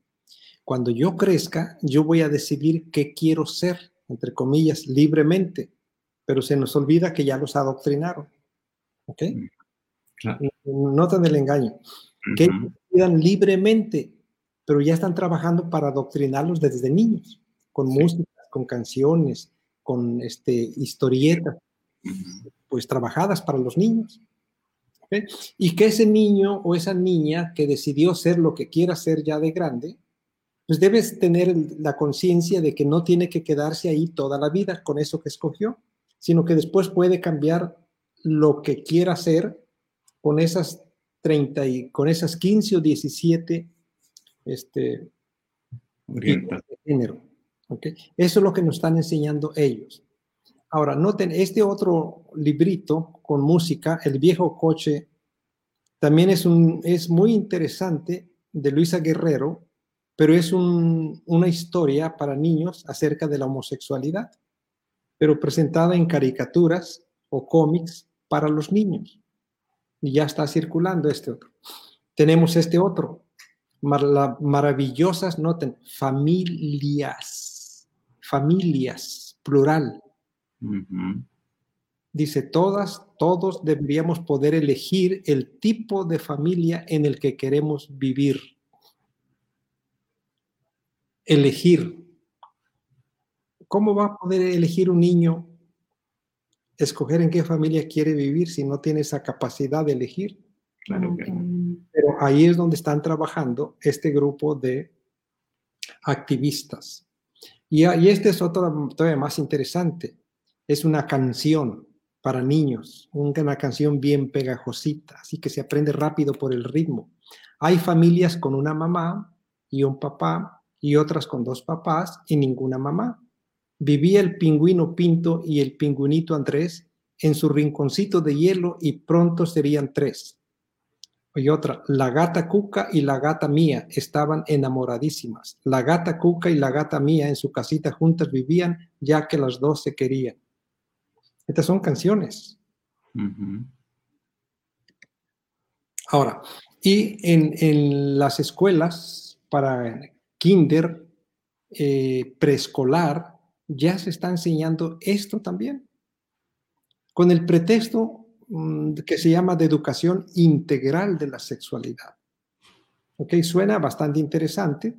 Cuando yo crezca, yo voy a decidir qué quiero ser, entre comillas, libremente, pero se nos olvida que ya los adoctrinaron. ¿Ok? Mm, Notan el engaño. Que decidan libremente, pero ya están trabajando para adoctrinarlos desde niños, con música, con canciones, con este, historietas, pues trabajadas para los niños. Y que ese niño o esa niña que decidió ser lo que quiera ser ya de grande, pues debes tener la conciencia de que no tiene que quedarse ahí toda la vida con eso que escogió, sino que después puede cambiar lo que quiera hacer con esas 30 y con esas 15 o 17 este de género. ¿okay? Eso es lo que nos están enseñando ellos. Ahora, noten este otro librito con música, El viejo coche, también es, un, es muy interesante de Luisa Guerrero, pero es una historia para niños acerca de la homosexualidad, pero presentada en caricaturas o cómics para los niños. Y ya está circulando este otro. Tenemos este otro, maravillosas, noten, familias, familias, plural. Dice, todas, todos deberíamos poder elegir el tipo de familia en el que queremos vivir. Elegir. ¿Cómo va a poder elegir un niño escoger en qué familia quiere vivir si no tiene esa capacidad de elegir? Claro que Pero ahí es donde están trabajando este grupo de activistas. Y, y este es otro todavía más interesante es una canción para niños, una canción bien pegajosita, así que se aprende rápido por el ritmo. Hay familias con una mamá y un papá y otras con dos papás y ninguna mamá. Vivía el pingüino Pinto y el pingüinito Andrés en su rinconcito de hielo y pronto serían tres. Y otra, la gata Cuca y la gata Mía estaban enamoradísimas. La gata Cuca y la gata Mía en su casita juntas vivían ya que las dos se querían. Estas son canciones. Ahora, y en, las escuelas para kinder, eh, preescolar, ya se está enseñando esto también, con el pretexto mm, que se llama de educación integral de la sexualidad. Ok, suena bastante interesante,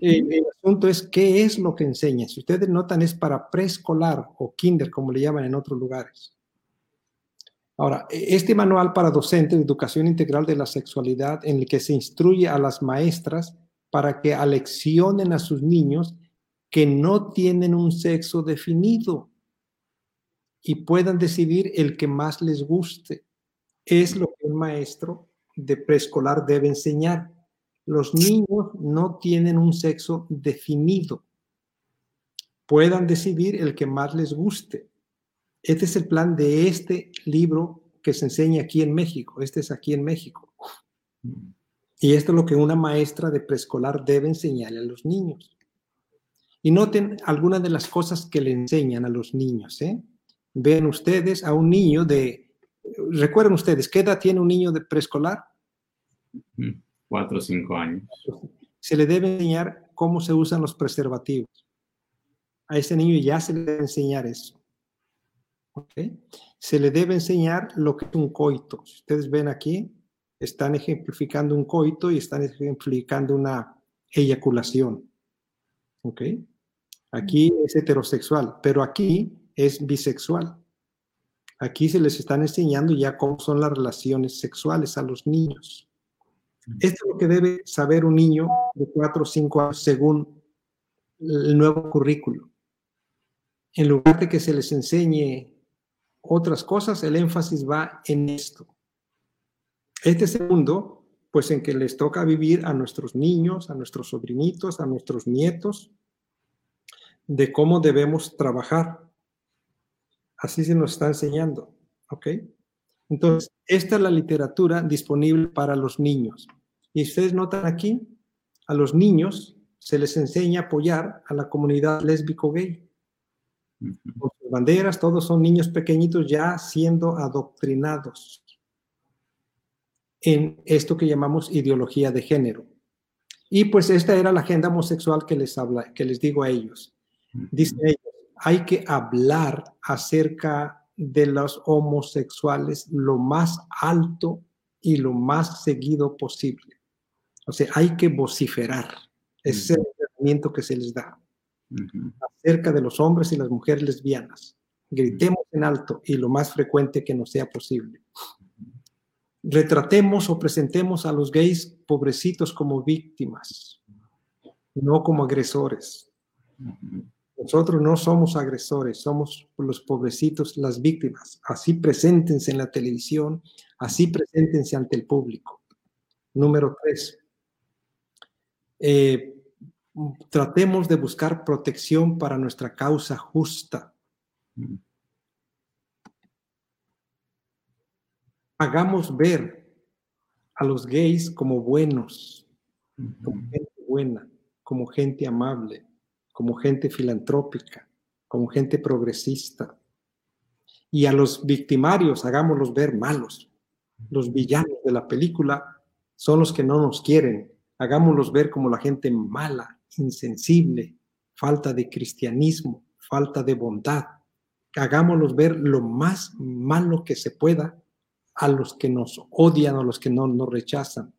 eh, el asunto es qué es lo que enseña. Si ustedes notan, es para preescolar o kinder, como le llaman en otros lugares. Ahora, e, este manual para docentes de educación integral de la sexualidad, en el que se instruye a las maestras para que aleccionen a sus niños que no tienen un sexo definido y puedan decidir el que más les guste. Es lo que un maestro de preescolar debe enseñar los niños no tienen un sexo definido. Puedan decidir el que más les guste. Este es el plan de este libro que se enseña aquí en México. Este es aquí en México. Y esto es lo que una maestra de preescolar debe enseñarle a los niños. Y noten algunas de las cosas que le enseñan a los niños. ¿eh? Vean ustedes a un niño de, recuerden ustedes, ¿qué edad tiene un niño de preescolar? Cuatro o cinco años. Se le debe enseñar cómo se usan los preservativos. A ese niño ya se le debe enseñar eso. Se le debe enseñar lo que es un coito. Si ustedes ven aquí, están ejemplificando un coito y están ejemplificando una eyaculación. ¿Ok? Aquí es heterosexual, pero aquí es bisexual. Aquí se les están enseñando ya cómo son las relaciones sexuales a los niños. Esto es lo que debe saber un niño de 4 o 5 años según el nuevo currículo. En lugar de que se les enseñe otras cosas, el énfasis va en esto. Este segundo, pues en que les toca vivir a nuestros niños, a nuestros sobrinitos, a nuestros nietos, de cómo debemos trabajar. Así se nos está enseñando, ¿ok? Entonces, esta es la literatura disponible para los niños. Y ustedes notan aquí, a los niños se les enseña a apoyar a la comunidad lésbico-gay. Con sus banderas, todos son niños pequeñitos ya siendo adoctrinados en esto que llamamos ideología de género. Y pues esta era la agenda homosexual que les habla, que les digo a ellos. Dice ellos, hay que hablar acerca de los homosexuales lo más alto y lo más seguido posible. O sea, hay que vociferar. Ese es el tratamiento que se les da. Acerca de los hombres y las mujeres lesbianas. Gritemos en alto y lo más frecuente que nos sea posible. Retratemos o presentemos a los gays pobrecitos como víctimas, no como agresores. Nosotros no somos agresores, somos los pobrecitos, las víctimas. Así preséntense en la televisión, así preséntense ante el público. Número tres, eh, tratemos de buscar protección para nuestra causa justa. Hagamos ver a los gays como buenos, como gente buena, como gente amable como gente filantrópica, como gente progresista. Y a los victimarios hagámoslos ver malos. Los villanos de la película son los que no nos quieren. Hagámoslos ver como la gente mala, insensible, falta de cristianismo, falta de bondad. Hagámoslos ver lo más malo que se pueda a los que nos odian a los que no nos rechazan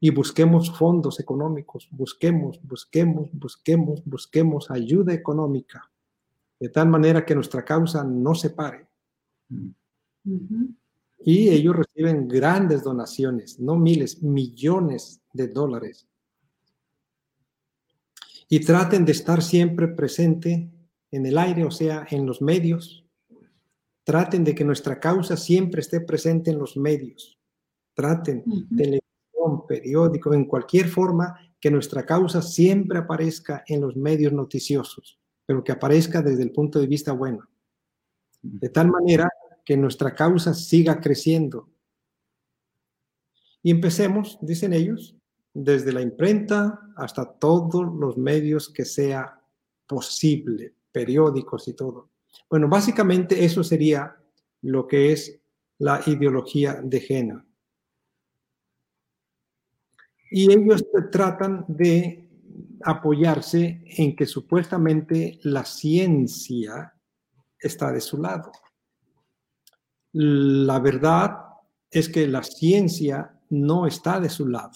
y busquemos fondos económicos, busquemos, busquemos, busquemos, busquemos ayuda económica, de tal manera que nuestra causa no se pare. Y ellos reciben grandes donaciones, no miles, millones de dólares. Y traten de estar siempre presente en el aire, o sea, en los medios. Traten de que nuestra causa siempre esté presente en los medios. Traten, de periódico, en cualquier forma, que nuestra causa siempre aparezca en los medios noticiosos, pero que aparezca desde el punto de vista bueno. De tal manera que nuestra causa siga creciendo. Y empecemos, dicen ellos, desde la imprenta hasta todos los medios que sea posible, periódicos y todo. Bueno, básicamente eso sería lo que es la ideología de género. Y ellos tratan de apoyarse en que supuestamente la ciencia está de su lado. La verdad es que la ciencia no está de su lado.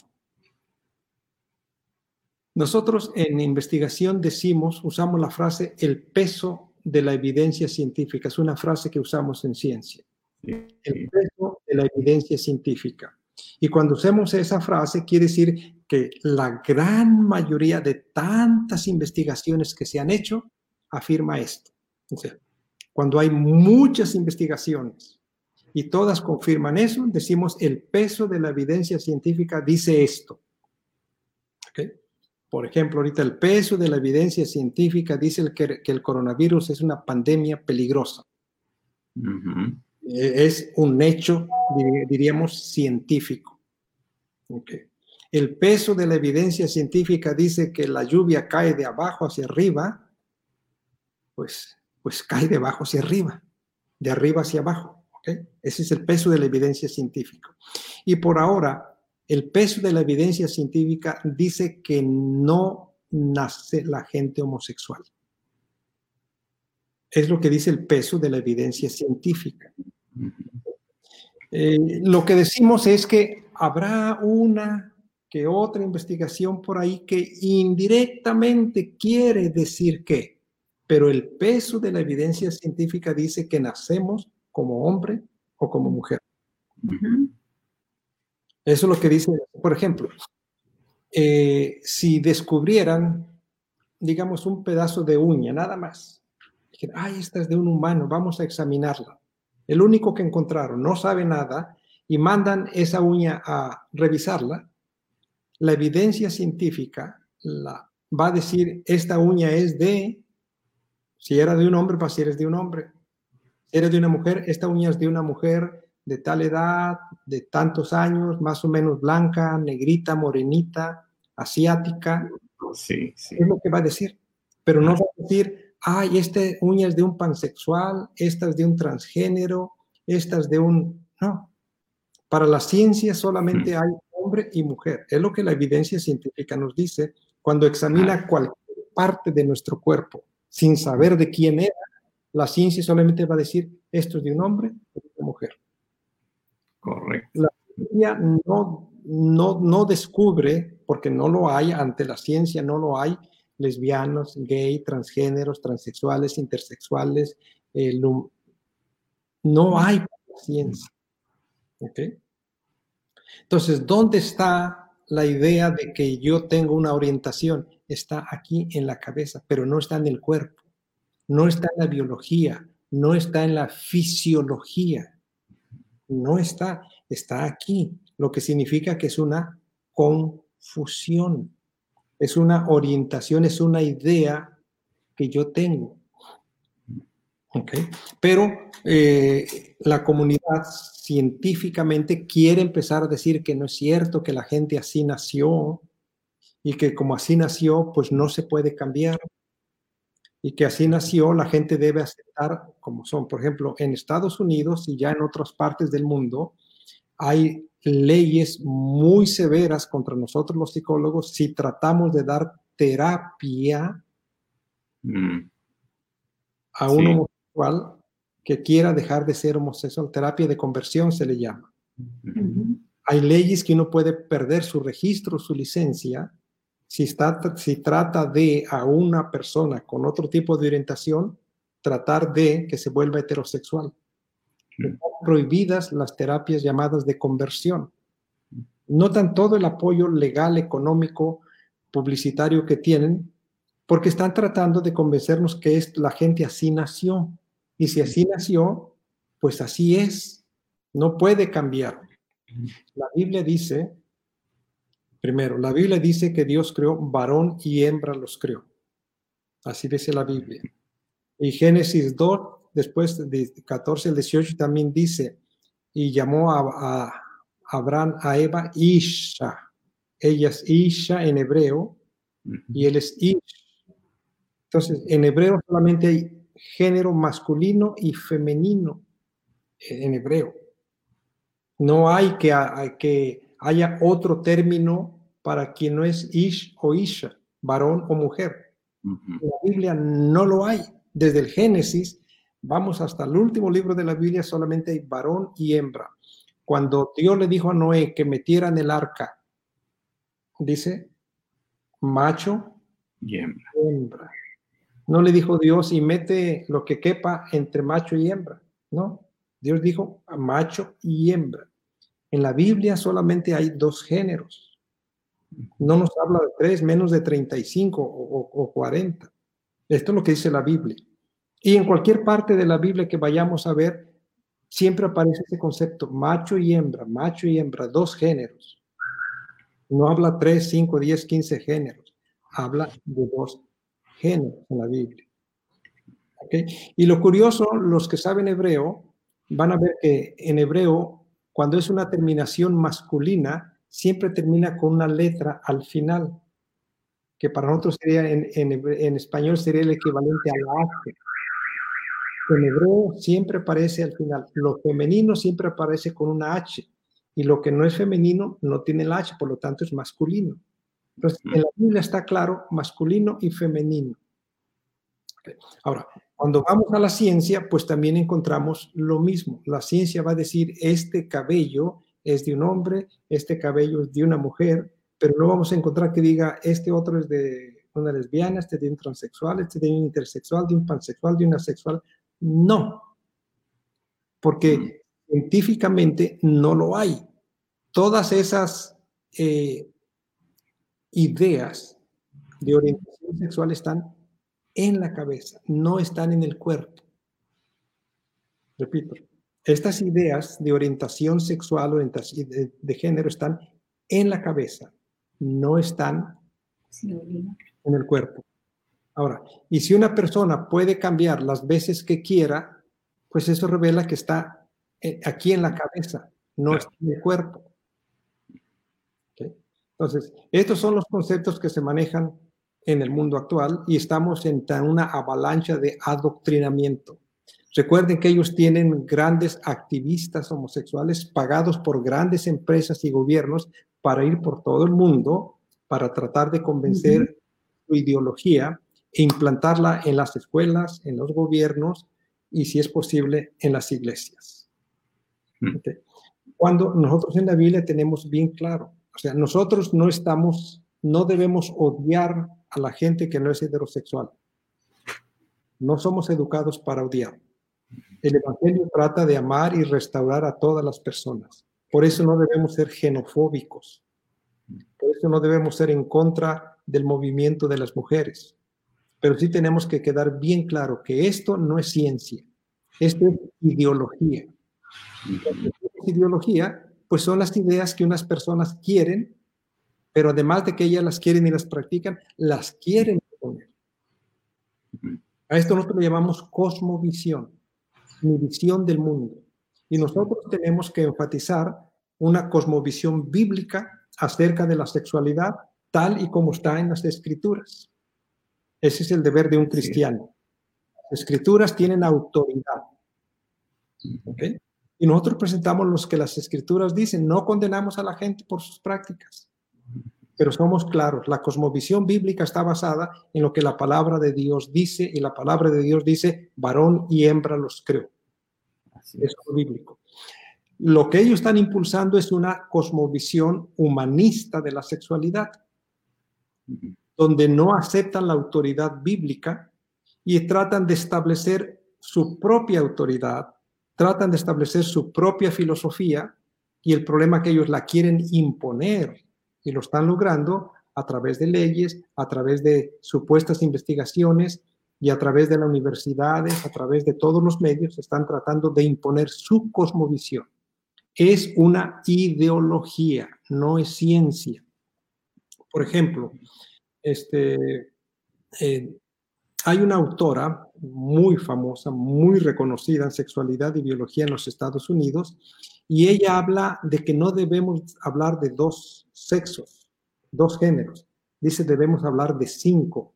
Nosotros en investigación decimos, usamos la frase el peso de la evidencia científica. Es una frase que usamos en ciencia. El peso de la evidencia científica. Y cuando usamos esa frase, quiere decir que la gran mayoría de tantas investigaciones que se han hecho afirma esto. cuando hay muchas investigaciones y todas confirman eso, decimos el peso de la evidencia científica dice esto. Por ejemplo, ahorita el peso de la evidencia científica dice que, el coronavirus es una pandemia peligrosa. Eh, es un hecho, diríamos, científico. el peso de la evidencia científica dice que la lluvia cae de abajo hacia arriba, pues, pues cae de abajo hacia arriba, de arriba hacia abajo. Ese es el peso de la evidencia científica. Y por ahora, el peso de la evidencia científica dice que no nace la gente homosexual. Es lo que dice el peso de la evidencia científica. Eh, lo que decimos es que habrá una que otra investigación por ahí que indirectamente quiere decir que, pero el peso de la evidencia científica dice que nacemos como hombre o como mujer. Eso es lo que dice, por ejemplo, eh, si descubrieran, digamos, un pedazo de uña, nada más, ay, esta es de un humano, vamos a examinarla. El único que encontraron no sabe nada y mandan esa uña a revisarla la evidencia científica la, va a decir, esta uña es de, si era de un hombre, pues si eres de un hombre. Si eres de una mujer, esta uña es de una mujer de tal edad, de tantos años, más o menos blanca, negrita, morenita, asiática. Sí, sí. Es lo que va a decir. Pero no va a decir, ay, esta uña es de un pansexual, esta es de un transgénero, esta es de un... No. Para la ciencia solamente hay hombre y mujer. Es lo que la evidencia científica nos dice cuando examina cualquier parte de nuestro cuerpo sin saber de quién era. La ciencia solamente va a decir esto es de un hombre o de una mujer. Correcto. La ciencia no, no, no descubre, porque no lo hay, ante la ciencia no lo hay, lesbianos, gay, transgéneros, transexuales, intersexuales. Eh, no hay ciencia. ¿Ok? Entonces, ¿dónde está la idea de que yo tengo una orientación? Está aquí en la cabeza, pero no está en el cuerpo, no está en la biología, no está en la fisiología, no está, está aquí, lo que significa que es una confusión, es una orientación, es una idea que yo tengo. Okay. Pero eh, la comunidad científicamente quiere empezar a decir que no es cierto, que la gente así nació y que como así nació, pues no se puede cambiar y que así nació, la gente debe aceptar como son. Por ejemplo, en Estados Unidos y ya en otras partes del mundo hay leyes muy severas contra nosotros los psicólogos si tratamos de dar terapia mm. a un que quiera dejar de ser homosexual. Terapia de conversión se le llama. Hay leyes que uno puede perder su registro, su licencia, si, está, si trata de a una persona con otro tipo de orientación, tratar de que se vuelva heterosexual. Están prohibidas las terapias llamadas de conversión. Notan todo el apoyo legal, económico, publicitario que tienen, porque están tratando de convencernos que es, la gente así nació. Y si así nació, pues así es. No puede cambiar. La Biblia dice, primero, la Biblia dice que Dios creó varón y hembra los creó. Así dice la Biblia. Y Génesis 2, después de 14 al 18, también dice, y llamó a, a Abraham a Eva Isha. Ella es Isha en hebreo y él es Ish. Entonces, en hebreo solamente hay género masculino y femenino en hebreo. No hay que, que haya otro término para quien no es ish o isha, varón o mujer. En la Biblia no lo hay. Desde el Génesis, vamos hasta el último libro de la Biblia, solamente hay varón y hembra. Cuando Dios le dijo a Noé que metiera en el arca, dice macho y hembra. No le dijo Dios y mete lo que quepa entre macho y hembra. No, Dios dijo macho y hembra. En la Biblia solamente hay dos géneros. No nos habla de tres, menos de 35 o, o 40. Esto es lo que dice la Biblia. Y en cualquier parte de la Biblia que vayamos a ver, siempre aparece ese concepto, macho y hembra, macho y hembra, dos géneros. No habla tres, cinco, diez, quince géneros. Habla de dos género en la Biblia. Y lo curioso, los que saben hebreo van a ver que en hebreo, cuando es una terminación masculina, siempre termina con una letra al final, que para nosotros sería en, en, español sería el equivalente a la H. En hebreo siempre aparece al final. Lo femenino siempre aparece con una H. Y lo que no es femenino no tiene la H, por lo tanto es masculino. Entonces, en la Biblia está claro masculino y femenino. Ahora, cuando vamos a la ciencia, pues también encontramos lo mismo. La ciencia va a decir, este cabello es de un hombre, este cabello es de una mujer, pero no vamos a encontrar que diga, este otro es de una lesbiana, este de un transexual, este de un intersexual, de un pansexual, de una sexual. No, porque mm. científicamente no lo hay. Todas esas eh, ideas de orientación sexual están en la cabeza, no están en el cuerpo. Repito, estas ideas de orientación sexual, orientación de, género están en la cabeza, no están en el cuerpo. Ahora, y si una persona puede cambiar las veces que quiera, pues eso revela que está eh, aquí en la cabeza, no está en el cuerpo. Entonces, estos son los conceptos que se manejan en el mundo actual y estamos en una avalancha de adoctrinamiento. Recuerden que ellos tienen grandes activistas homosexuales pagados por grandes empresas y gobiernos para ir por todo el mundo para tratar de convencer su ideología implantarla en las escuelas, en los gobiernos y, si es posible, en las iglesias. Cuando nosotros en la Biblia tenemos bien claro, o sea, nosotros no estamos, no debemos odiar a la gente que no es heterosexual. No somos educados para odiar. El Evangelio trata de amar y restaurar a todas las personas. Por eso no debemos ser xenofóbicos. Por eso no debemos ser en contra del movimiento de las mujeres. Pero sí tenemos que quedar bien claro que esto no es ciencia. Esto es ideología. ideología pues son las ideas que unas personas quieren, pero además de que ellas las quieren y las practican, las quieren poner. A esto nosotros le llamamos cosmovisión, mi visión del mundo. Y nosotros tenemos que enfatizar una cosmovisión bíblica acerca de la sexualidad tal y como está en las escrituras. Ese es el deber de un cristiano. Las escrituras tienen autoridad. ¿Okay? Y nosotros presentamos los que las escrituras dicen, no condenamos a la gente por sus prácticas, pero somos claros, la cosmovisión bíblica está basada en lo que la palabra de Dios dice y la palabra de Dios dice, varón y hembra los creo. Así es lo bíblico. Lo que ellos están impulsando es una cosmovisión humanista de la sexualidad, donde no aceptan la autoridad bíblica y tratan de establecer su propia autoridad tratan de establecer su propia filosofía y el problema que ellos la quieren imponer y lo están logrando a través de leyes, a través de supuestas investigaciones y a través de las universidades, a través de todos los medios, están tratando de imponer su cosmovisión. Es una ideología, no es ciencia. Por ejemplo, este, eh, hay una autora muy famosa, muy reconocida en sexualidad y biología en los Estados Unidos, y ella habla de que no debemos hablar de dos sexos, dos géneros. Dice, debemos hablar de cinco.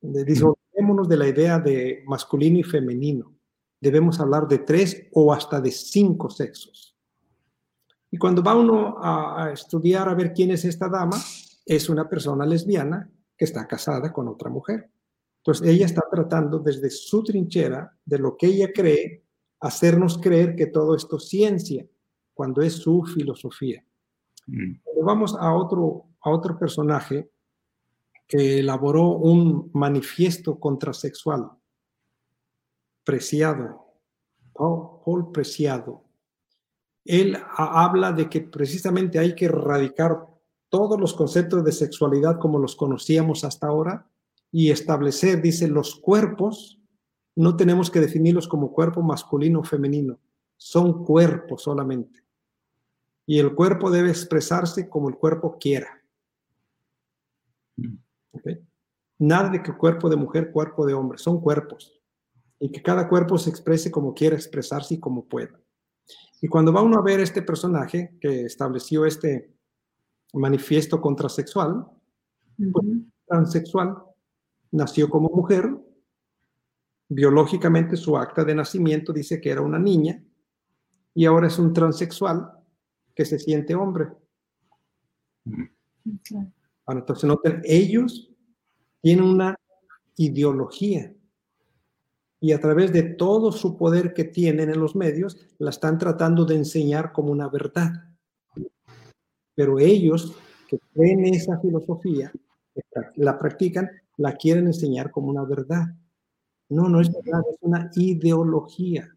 Dice, olvidémonos de la idea de masculino y femenino. Debemos hablar de tres o hasta de cinco sexos. Y cuando va uno a estudiar a ver quién es esta dama, es una persona lesbiana que está casada con otra mujer. Entonces, ella está tratando desde su trinchera, de lo que ella cree, hacernos creer que todo esto es ciencia, cuando es su filosofía. Mm. Vamos a otro, a otro personaje que elaboró un manifiesto contrasexual, Preciado, Paul Preciado. Él habla de que precisamente hay que erradicar todos los conceptos de sexualidad como los conocíamos hasta ahora y establecer, dice, los cuerpos, no tenemos que definirlos como cuerpo masculino o femenino, son cuerpos solamente. Y el cuerpo debe expresarse como el cuerpo quiera. Nada de que cuerpo de mujer, cuerpo de hombre, son cuerpos. Y que cada cuerpo se exprese como quiera expresarse y como pueda. Y cuando va uno a ver este personaje que estableció este manifiesto contrasexual, pues, transexual, nació como mujer, biológicamente su acta de nacimiento dice que era una niña, y ahora es un transexual que se siente hombre. entonces noten, ellos tienen una ideología y a través de todo su poder que tienen en los medios, la están tratando de enseñar como una verdad. Pero ellos que creen esa filosofía, la practican, la quieren enseñar como una verdad. No, no es verdad, es una ideología.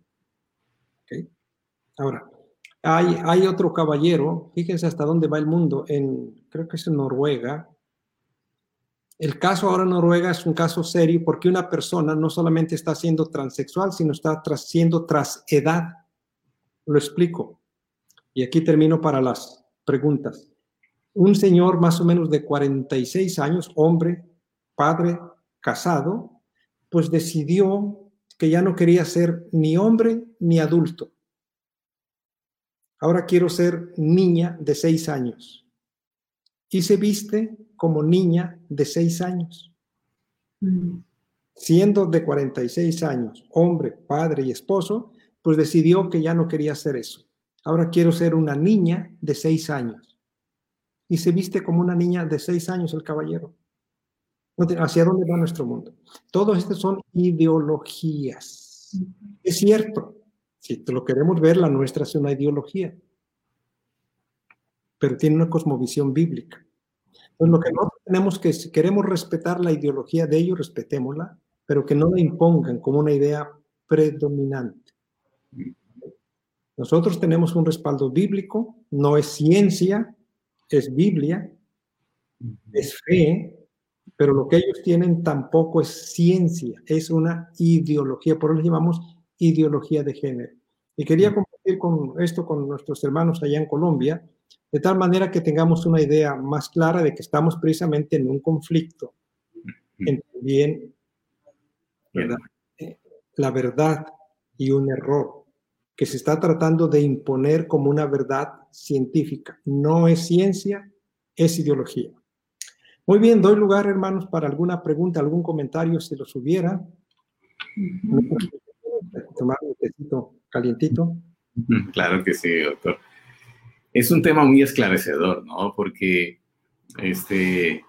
Ahora, hay, hay otro caballero, fíjense hasta dónde va el mundo, en, creo que es en Noruega, el caso ahora en Noruega es un caso serio porque una persona no solamente está siendo transexual, sino está siendo tras edad. Lo explico. Y aquí termino para las preguntas. Un señor más o menos de 46 años, hombre, padre, casado, pues decidió que ya no quería ser ni hombre ni adulto. Ahora quiero ser niña de 6 años y se viste como niña de seis años. Siendo de 46 años, hombre, padre y esposo, pues decidió que ya no quería hacer eso. Ahora quiero ser una niña de seis años. Y se viste como una niña de seis años el caballero. ¿Hacia dónde va nuestro mundo? Todos estos son ideologías. Es cierto, si lo queremos ver, la nuestra es una ideología pero tiene una cosmovisión bíblica. Entonces, lo que nosotros tenemos que, si queremos respetar la ideología de ellos, respetémosla, pero que no la impongan como una idea predominante. Nosotros tenemos un respaldo bíblico, no es ciencia, es Biblia, es fe, pero lo que ellos tienen tampoco es ciencia, es una ideología, por eso llamamos ideología de género. Y quería compartir con esto con nuestros hermanos allá en Colombia, de tal manera que tengamos una idea más clara de que estamos precisamente en un conflicto entre bien, eh, la verdad y un error que se está tratando de imponer como una verdad científica. No es ciencia, es ideología. Muy bien, doy lugar, hermanos, para alguna pregunta, algún comentario, si los hubiera. Tomar un tecito calientito. Claro que sí, doctor es un tema muy esclarecedor, ¿no? Porque este,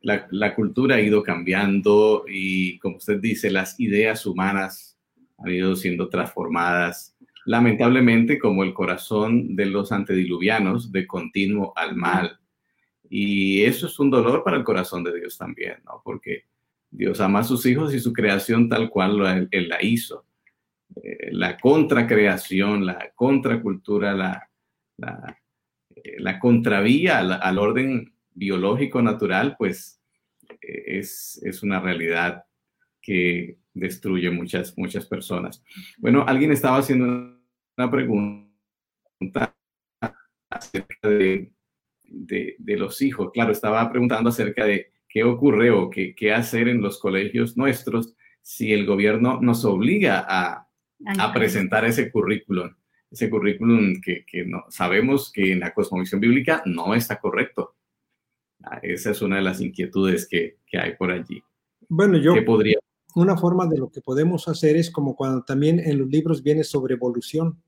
la, cultura ha ido cambiando y, como usted dice, las ideas humanas han ido siendo transformadas, lamentablemente, como el corazón de los antediluvianos, de continuo al mal. Y eso es un dolor para el corazón de Dios también, ¿no? Porque Dios ama a sus hijos y su creación tal cual él, la hizo. Eh, la contracreación, la contracultura, la, la, eh, la contravía al, orden biológico natural, pues eh, es, es, una realidad que destruye muchas, muchas personas. Bueno, alguien estaba haciendo una pregunta acerca de, de, los hijos. Claro, estaba preguntando acerca de qué ocurre o qué, qué hacer en los colegios nuestros si el gobierno nos obliga a, a presentar ese currículum ese currículum que, no, sabemos que en la cosmovisión bíblica no está correcto. Ah, esa es una de las inquietudes que, hay por allí. Bueno, yo, podría... una forma de lo que podemos hacer es como cuando también en los libros viene sobre evolución.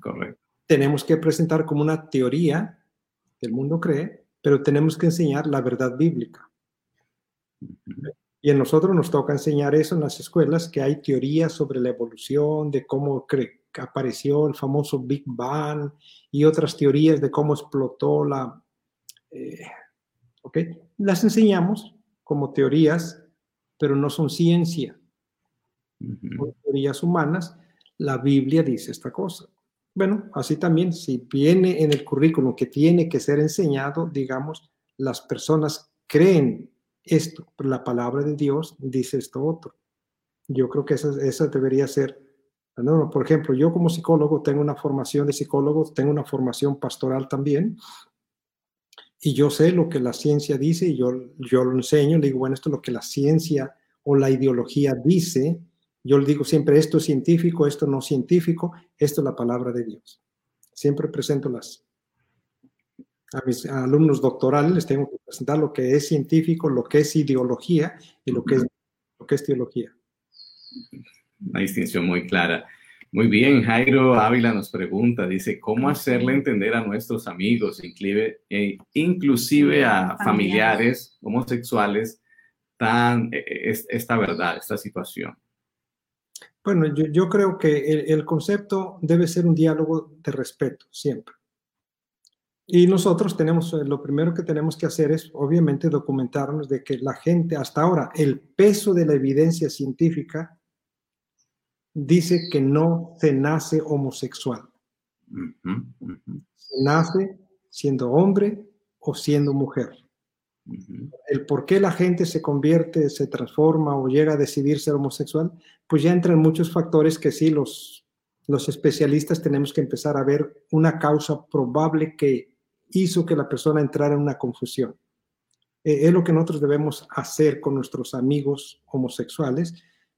Correcto. Tenemos que presentar como una teoría que el mundo cree, pero tenemos que enseñar la verdad bíblica. Y a nosotros nos toca enseñar eso en las escuelas, que hay teorías sobre la evolución, de cómo apareció el famoso Big Bang y otras teorías de cómo explotó la... Eh, ¿Ok? Las enseñamos como teorías, pero no son ciencia. Son teorías humanas. La Biblia dice esta cosa. Bueno, así también, si viene en el currículum que tiene que ser enseñado, digamos, las personas creen esto, la palabra de Dios dice esto otro. Yo creo que esa, esa debería ser no, por ejemplo, yo como psicólogo tengo una formación de psicólogo, tengo una formación pastoral también, y yo sé lo que la ciencia dice y yo, yo lo enseño, le digo, bueno, esto es lo que la ciencia o la ideología dice, Yo le digo siempre, esto es científico, esto no es científico, esto es la palabra de Dios. Siempre presento las, a mis alumnos doctorales, les tengo que presentar lo que es científico, lo que es ideología y lo que es, lo que es teología. Una distinción muy clara. Muy bien, Jairo Ávila nos pregunta, dice, ¿cómo hacerle entender a nuestros amigos, inclusive, eh, inclusive a familiares homosexuales, tan, eh, esta verdad, esta situación? Bueno, yo, creo que el, concepto debe ser un diálogo de respeto, siempre. Y nosotros tenemos, eh, lo primero que tenemos que hacer es, obviamente, documentarnos de que la gente, hasta ahora, el peso de la evidencia científica dice que no se nace homosexual. Se nace siendo hombre o siendo mujer. El por qué la gente se convierte, se transforma o llega a decidir ser homosexual, pues ya entran muchos factores que sí los, los especialistas tenemos que empezar a ver una causa probable que hizo que la persona entrara en una confusión. E, es lo que nosotros debemos hacer con nuestros amigos homosexuales,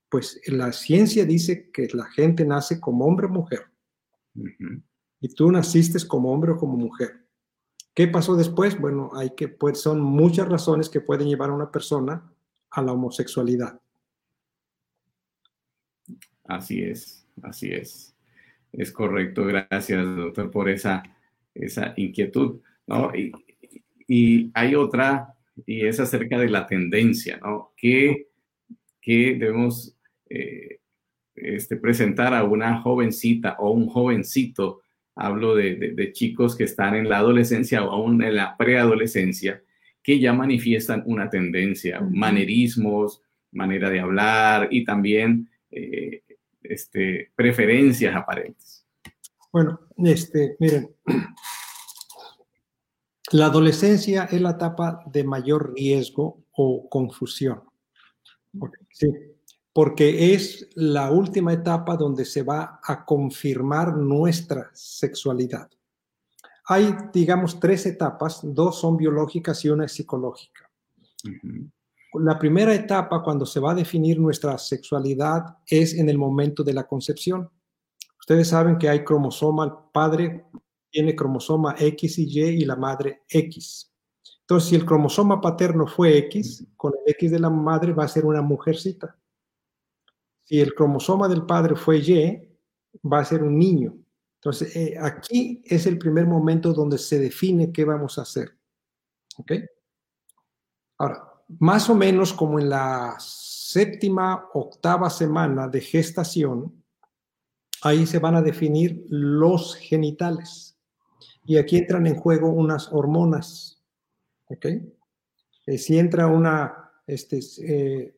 pues la ciencia dice que la gente nace como hombre o mujer. Y tú naciste como hombre o como mujer. ¿Qué pasó después? Bueno, hay que, pues, son muchas razones que pueden llevar a una persona a la homosexualidad. Así es, así es. Es correcto. Gracias, doctor, por esa, esa inquietud. ¿no? Y, hay otra, y es acerca de la tendencia, ¿no? ¿Qué, debemos eh, este, presentar a una jovencita o un jovencito hablo de, chicos que están en la adolescencia o aún en la preadolescencia, que ya manifiestan una tendencia, manerismos, manera de hablar y también eh, este, preferencias aparentes. Bueno, este, miren, la adolescencia es la etapa de mayor riesgo o confusión. Sí, porque es la última etapa donde se va a confirmar nuestra sexualidad. Hay, digamos, tres etapas, dos son biológicas y una es psicológica. La primera etapa, cuando se va a definir nuestra sexualidad, es en el momento de la concepción. Ustedes saben que hay cromosoma, el padre tiene cromosoma X y Y y la madre X. Entonces, si el cromosoma paterno fue X, con el X de la madre va a ser una mujercita si el cromosoma del padre fue Y, va a ser un niño. Entonces, eh, aquí es el primer momento donde se define qué vamos a hacer. ¿Ok? Ahora, más o menos como en la séptima, octava semana de gestación, ahí se van a definir los genitales. Y aquí entran en juego unas hormonas. ¿Ok? Eh, si entra una, este, eh,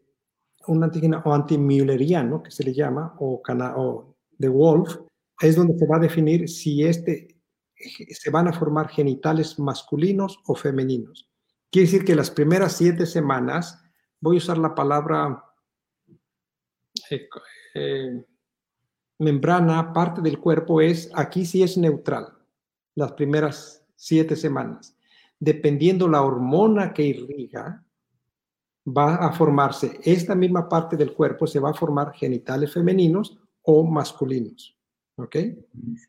un antígeno o antimülleriano, que se le llama, o, o de Wolf, es donde se va a definir si este, se van a formar genitales masculinos o femeninos. Quiere decir que las primeras siete semanas, voy a usar la palabra eh, eh, membrana, parte del cuerpo es, aquí sí es neutral, las primeras siete semanas. Dependiendo la hormona que irriga, va a formarse, esta misma parte del cuerpo se va a formar genitales femeninos o masculinos. ¿Ok?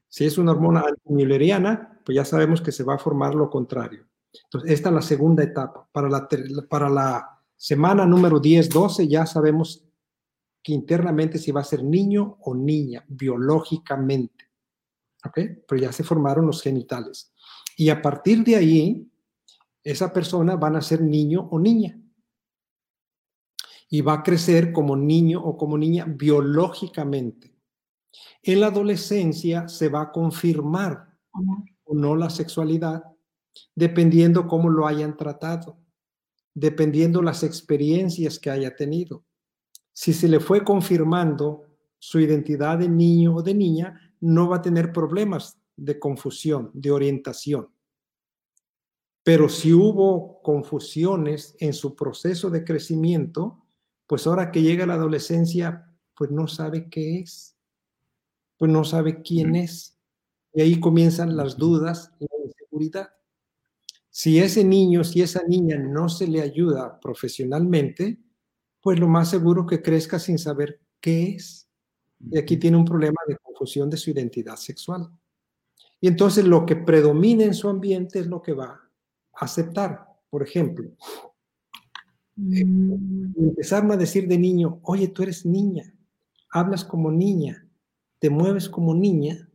Si es una hormona antimülleriana, pues ya sabemos que se va a formar lo contrario. Entonces, esta es la segunda etapa. Para la, para la semana número 10, 12, ya sabemos que internamente si va a ser niño o niña, biológicamente. ¿Ok? Pero ya se formaron los genitales. Y a partir de ahí, esa persona van a ser niño o niña y va a crecer como niño o como niña biológicamente. En la adolescencia se va a confirmar o no la sexualidad dependiendo cómo lo hayan tratado, dependiendo las experiencias que haya tenido. Si se le fue confirmando su identidad de niño o de niña, no va a tener problemas de confusión, de orientación. Pero si hubo confusiones en su proceso de crecimiento, pues ahora que llega la adolescencia, pues no sabe qué es, pues no sabe quién es. Y ahí comienzan las dudas y la inseguridad. Si ese niño, si esa niña no se le ayuda profesionalmente, pues lo más seguro que crezca sin saber qué es. Y aquí tiene un problema de confusión de su identidad sexual. Y entonces lo que predomina en su ambiente es lo que va a aceptar. Por ejemplo, eh, empezaron a decir de niño, oye, tú eres niña, hablas como niña, te mueves como niña,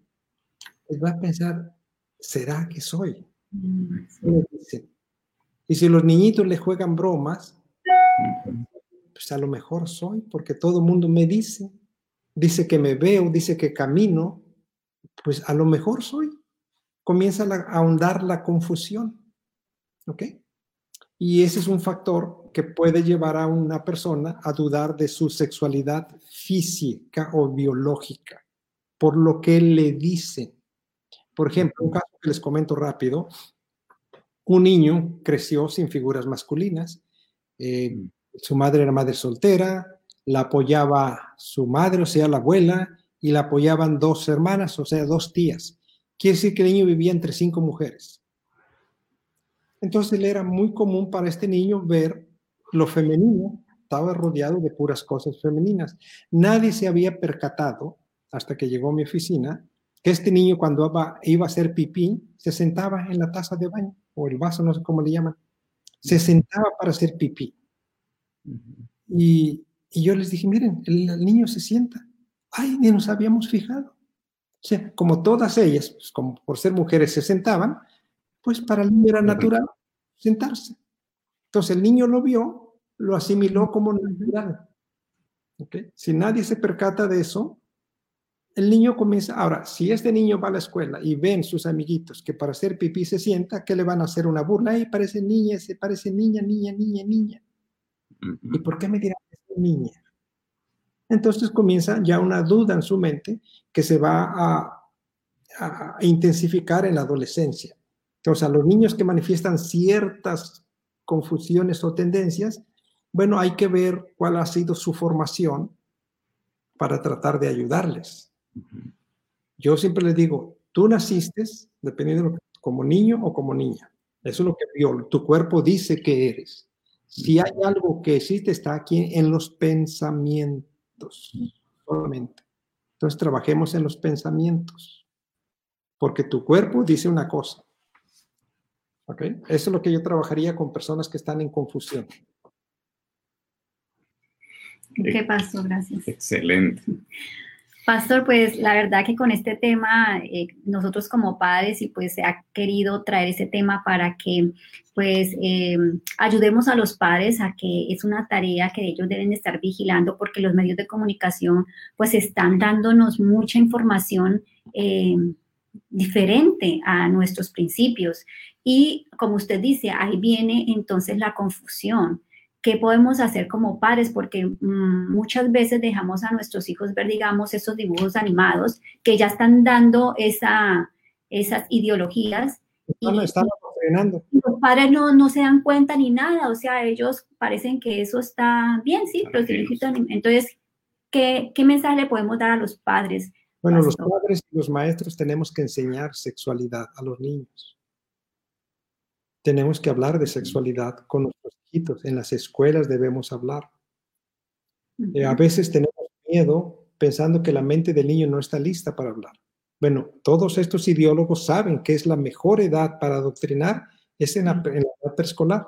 pues va a pensar, ¿será que soy? Mm, y si los niñitos le juegan bromas, pues a lo mejor soy, porque todo el mundo me dice, dice que me veo, dice que camino, pues a lo mejor soy. Comienza a ahondar la confusión. ¿Ok? Y ese es un factor que puede llevar a una persona a dudar de su sexualidad física o biológica, por lo que le dicen. Por ejemplo, un caso que les comento rápido, un niño creció sin figuras masculinas, eh, su madre era madre soltera, la apoyaba su madre, o sea, la abuela, y la apoyaban dos hermanas, o sea, dos tías. Quiere decir que el niño vivía entre cinco mujeres. Entonces le era muy común para este niño ver lo femenino, estaba rodeado de puras cosas femeninas. Nadie se había percatado, hasta que llegó a mi oficina, que este niño cuando iba a hacer pipí, se sentaba en la taza de baño, o el vaso, no sé cómo le llaman. Se sentaba para hacer pipí. Y, yo les dije, miren, el, niño se sienta. Ay, ni nos habíamos fijado. O sea, como todas ellas, pues, como por ser mujeres se sentaban, pues para el niño era natural sentarse. Entonces el niño lo vio, lo asimiló como natural. ¿Okay? Si nadie se percata de eso, el niño comienza, ahora, si este niño va a la escuela y ven sus amiguitos que para hacer pipí se sienta, ¿qué le van a hacer una burla? Ay, parece niña, se parece niña, niña, niña, niña. ¿Y por qué me dirán que es niña? Entonces comienza ya una duda en su mente que se va a, a intensificar en la adolescencia. Entonces, a los niños que manifiestan ciertas confusiones o tendencias, bueno, hay que ver cuál ha sido su formación para tratar de ayudarles. Yo siempre les digo, tú naciste, dependiendo como niño o como niña. Eso es lo que tu cuerpo dice que eres. Si hay algo que existe, está aquí en los pensamientos solamente. Entonces trabajemos en los pensamientos, porque tu cuerpo dice una cosa. ¿Ok? Eso es lo que yo trabajaría con personas que están en confusión. ¿Qué pasó? Gracias. Excelente. Pastor, pues la verdad que con este tema, eh, nosotros como padres, y pues se ha querido traer ese tema para que pues em, ayudemos a los padres a que es una tarea que ellos deben estar vigilando porque los medios de comunicación pues están dándonos mucha información em, diferente a nuestros principios. Y como usted dice, ahí viene entonces la confusión ¿Qué podemos hacer como padres? Porque mm, muchas veces dejamos a nuestros hijos ver, digamos, esos dibujos animados que ya están dando esa, esas ideologías. y, están los padres no, no, se dan cuenta ni nada, o sea, ellos parecen que eso está bien, sí, pero entonces, ¿qué, ¿qué mensaje le podemos dar a los padres? Bueno, los padres y los maestros tenemos que enseñar sexualidad a los niños tenemos que hablar de sexualidad con nuestros hijitos. En las escuelas debemos hablar. Eh, a veces tenemos miedo pensando que la mente del niño no está lista para hablar. Bueno, todos estos ideólogos saben que es la mejor edad para adoctrinar es en la, edad preescolar.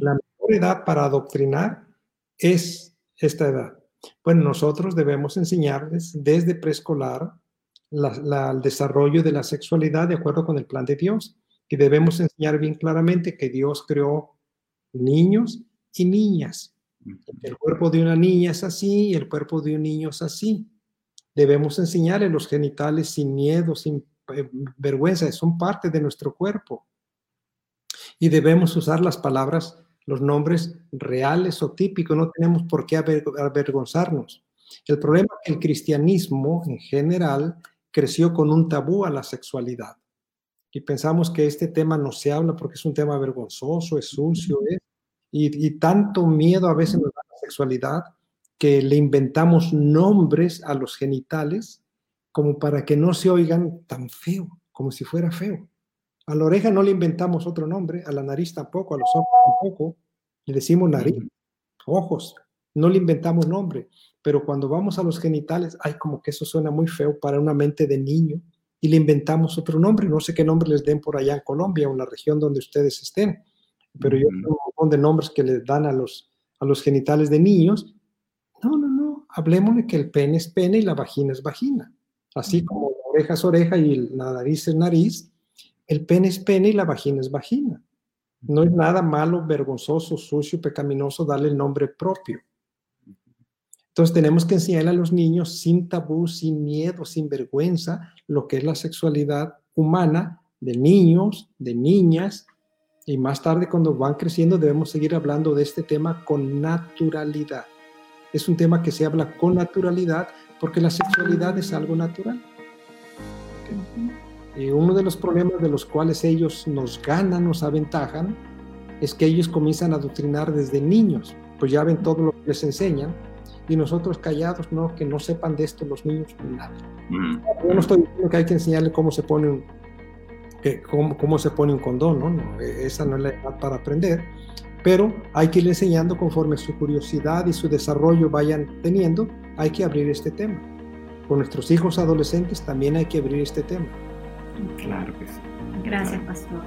La mejor edad para adoctrinar es esta edad. Bueno, nosotros debemos enseñarles desde preescolar el desarrollo de la sexualidad de acuerdo con el plan de Dios y debemos enseñar bien claramente que Dios creó niños y niñas. El cuerpo de una niña es así y el cuerpo de un niño es así. Debemos enseñarle los genitales sin miedo, sin eh, vergüenza, son parte de nuestro cuerpo. Y debemos usar las palabras, los nombres reales o típicos, no tenemos por qué avergonzarnos. El problema es que el cristianismo en general creció con un tabú a la sexualidad y pensamos que este tema no se habla porque es un tema vergonzoso, es sucio, ¿eh? y, tanto miedo a veces nos da la sexualidad que le inventamos nombres a los genitales como para que no se oigan tan feo, como si fuera feo. A la oreja no le inventamos otro nombre, a la nariz tampoco, a los ojos tampoco, le decimos nariz, ojos, no le inventamos nombre, pero cuando vamos a los genitales, ay, como que eso suena muy feo para una mente de niño y le inventamos otro nombre. No sé qué nombre les den por allá en Colombia o en la región donde ustedes estén, pero yo tengo un montón de nombres que les dan a los, a los genitales de niños. No, no, no, hablemosle que el pene es pene y la vagina es vagina. Así como la oreja es oreja y la nariz es nariz, el pene es pene y la vagina es vagina. No es nada malo, vergonzoso, sucio, pecaminoso darle el nombre propio. Entonces tenemos que enseñarle a los niños sin tabú, sin miedo, sin vergüenza, lo que es la sexualidad humana de niños, de niñas, y más tarde cuando van creciendo debemos seguir hablando de este tema con naturalidad. Es un tema que se habla con naturalidad porque la sexualidad es algo natural. Y uno de los problemas de los cuales ellos nos ganan, nos aventajan, es que ellos comienzan a adoctrinar desde niños, pues ya ven todo lo que les enseñan, y nosotros callados, no, que no sepan de esto los niños, nada. Mm. Yo no estoy diciendo que hay que enseñarle cómo se pone un, cómo, cómo, se pone un condón, ¿no? ¿no? Esa no es la edad para aprender, pero hay que ir enseñando conforme su curiosidad y su desarrollo vayan teniendo, hay que abrir este tema. Con nuestros hijos adolescentes también hay que abrir este tema. Claro que sí. Gracias, pastor.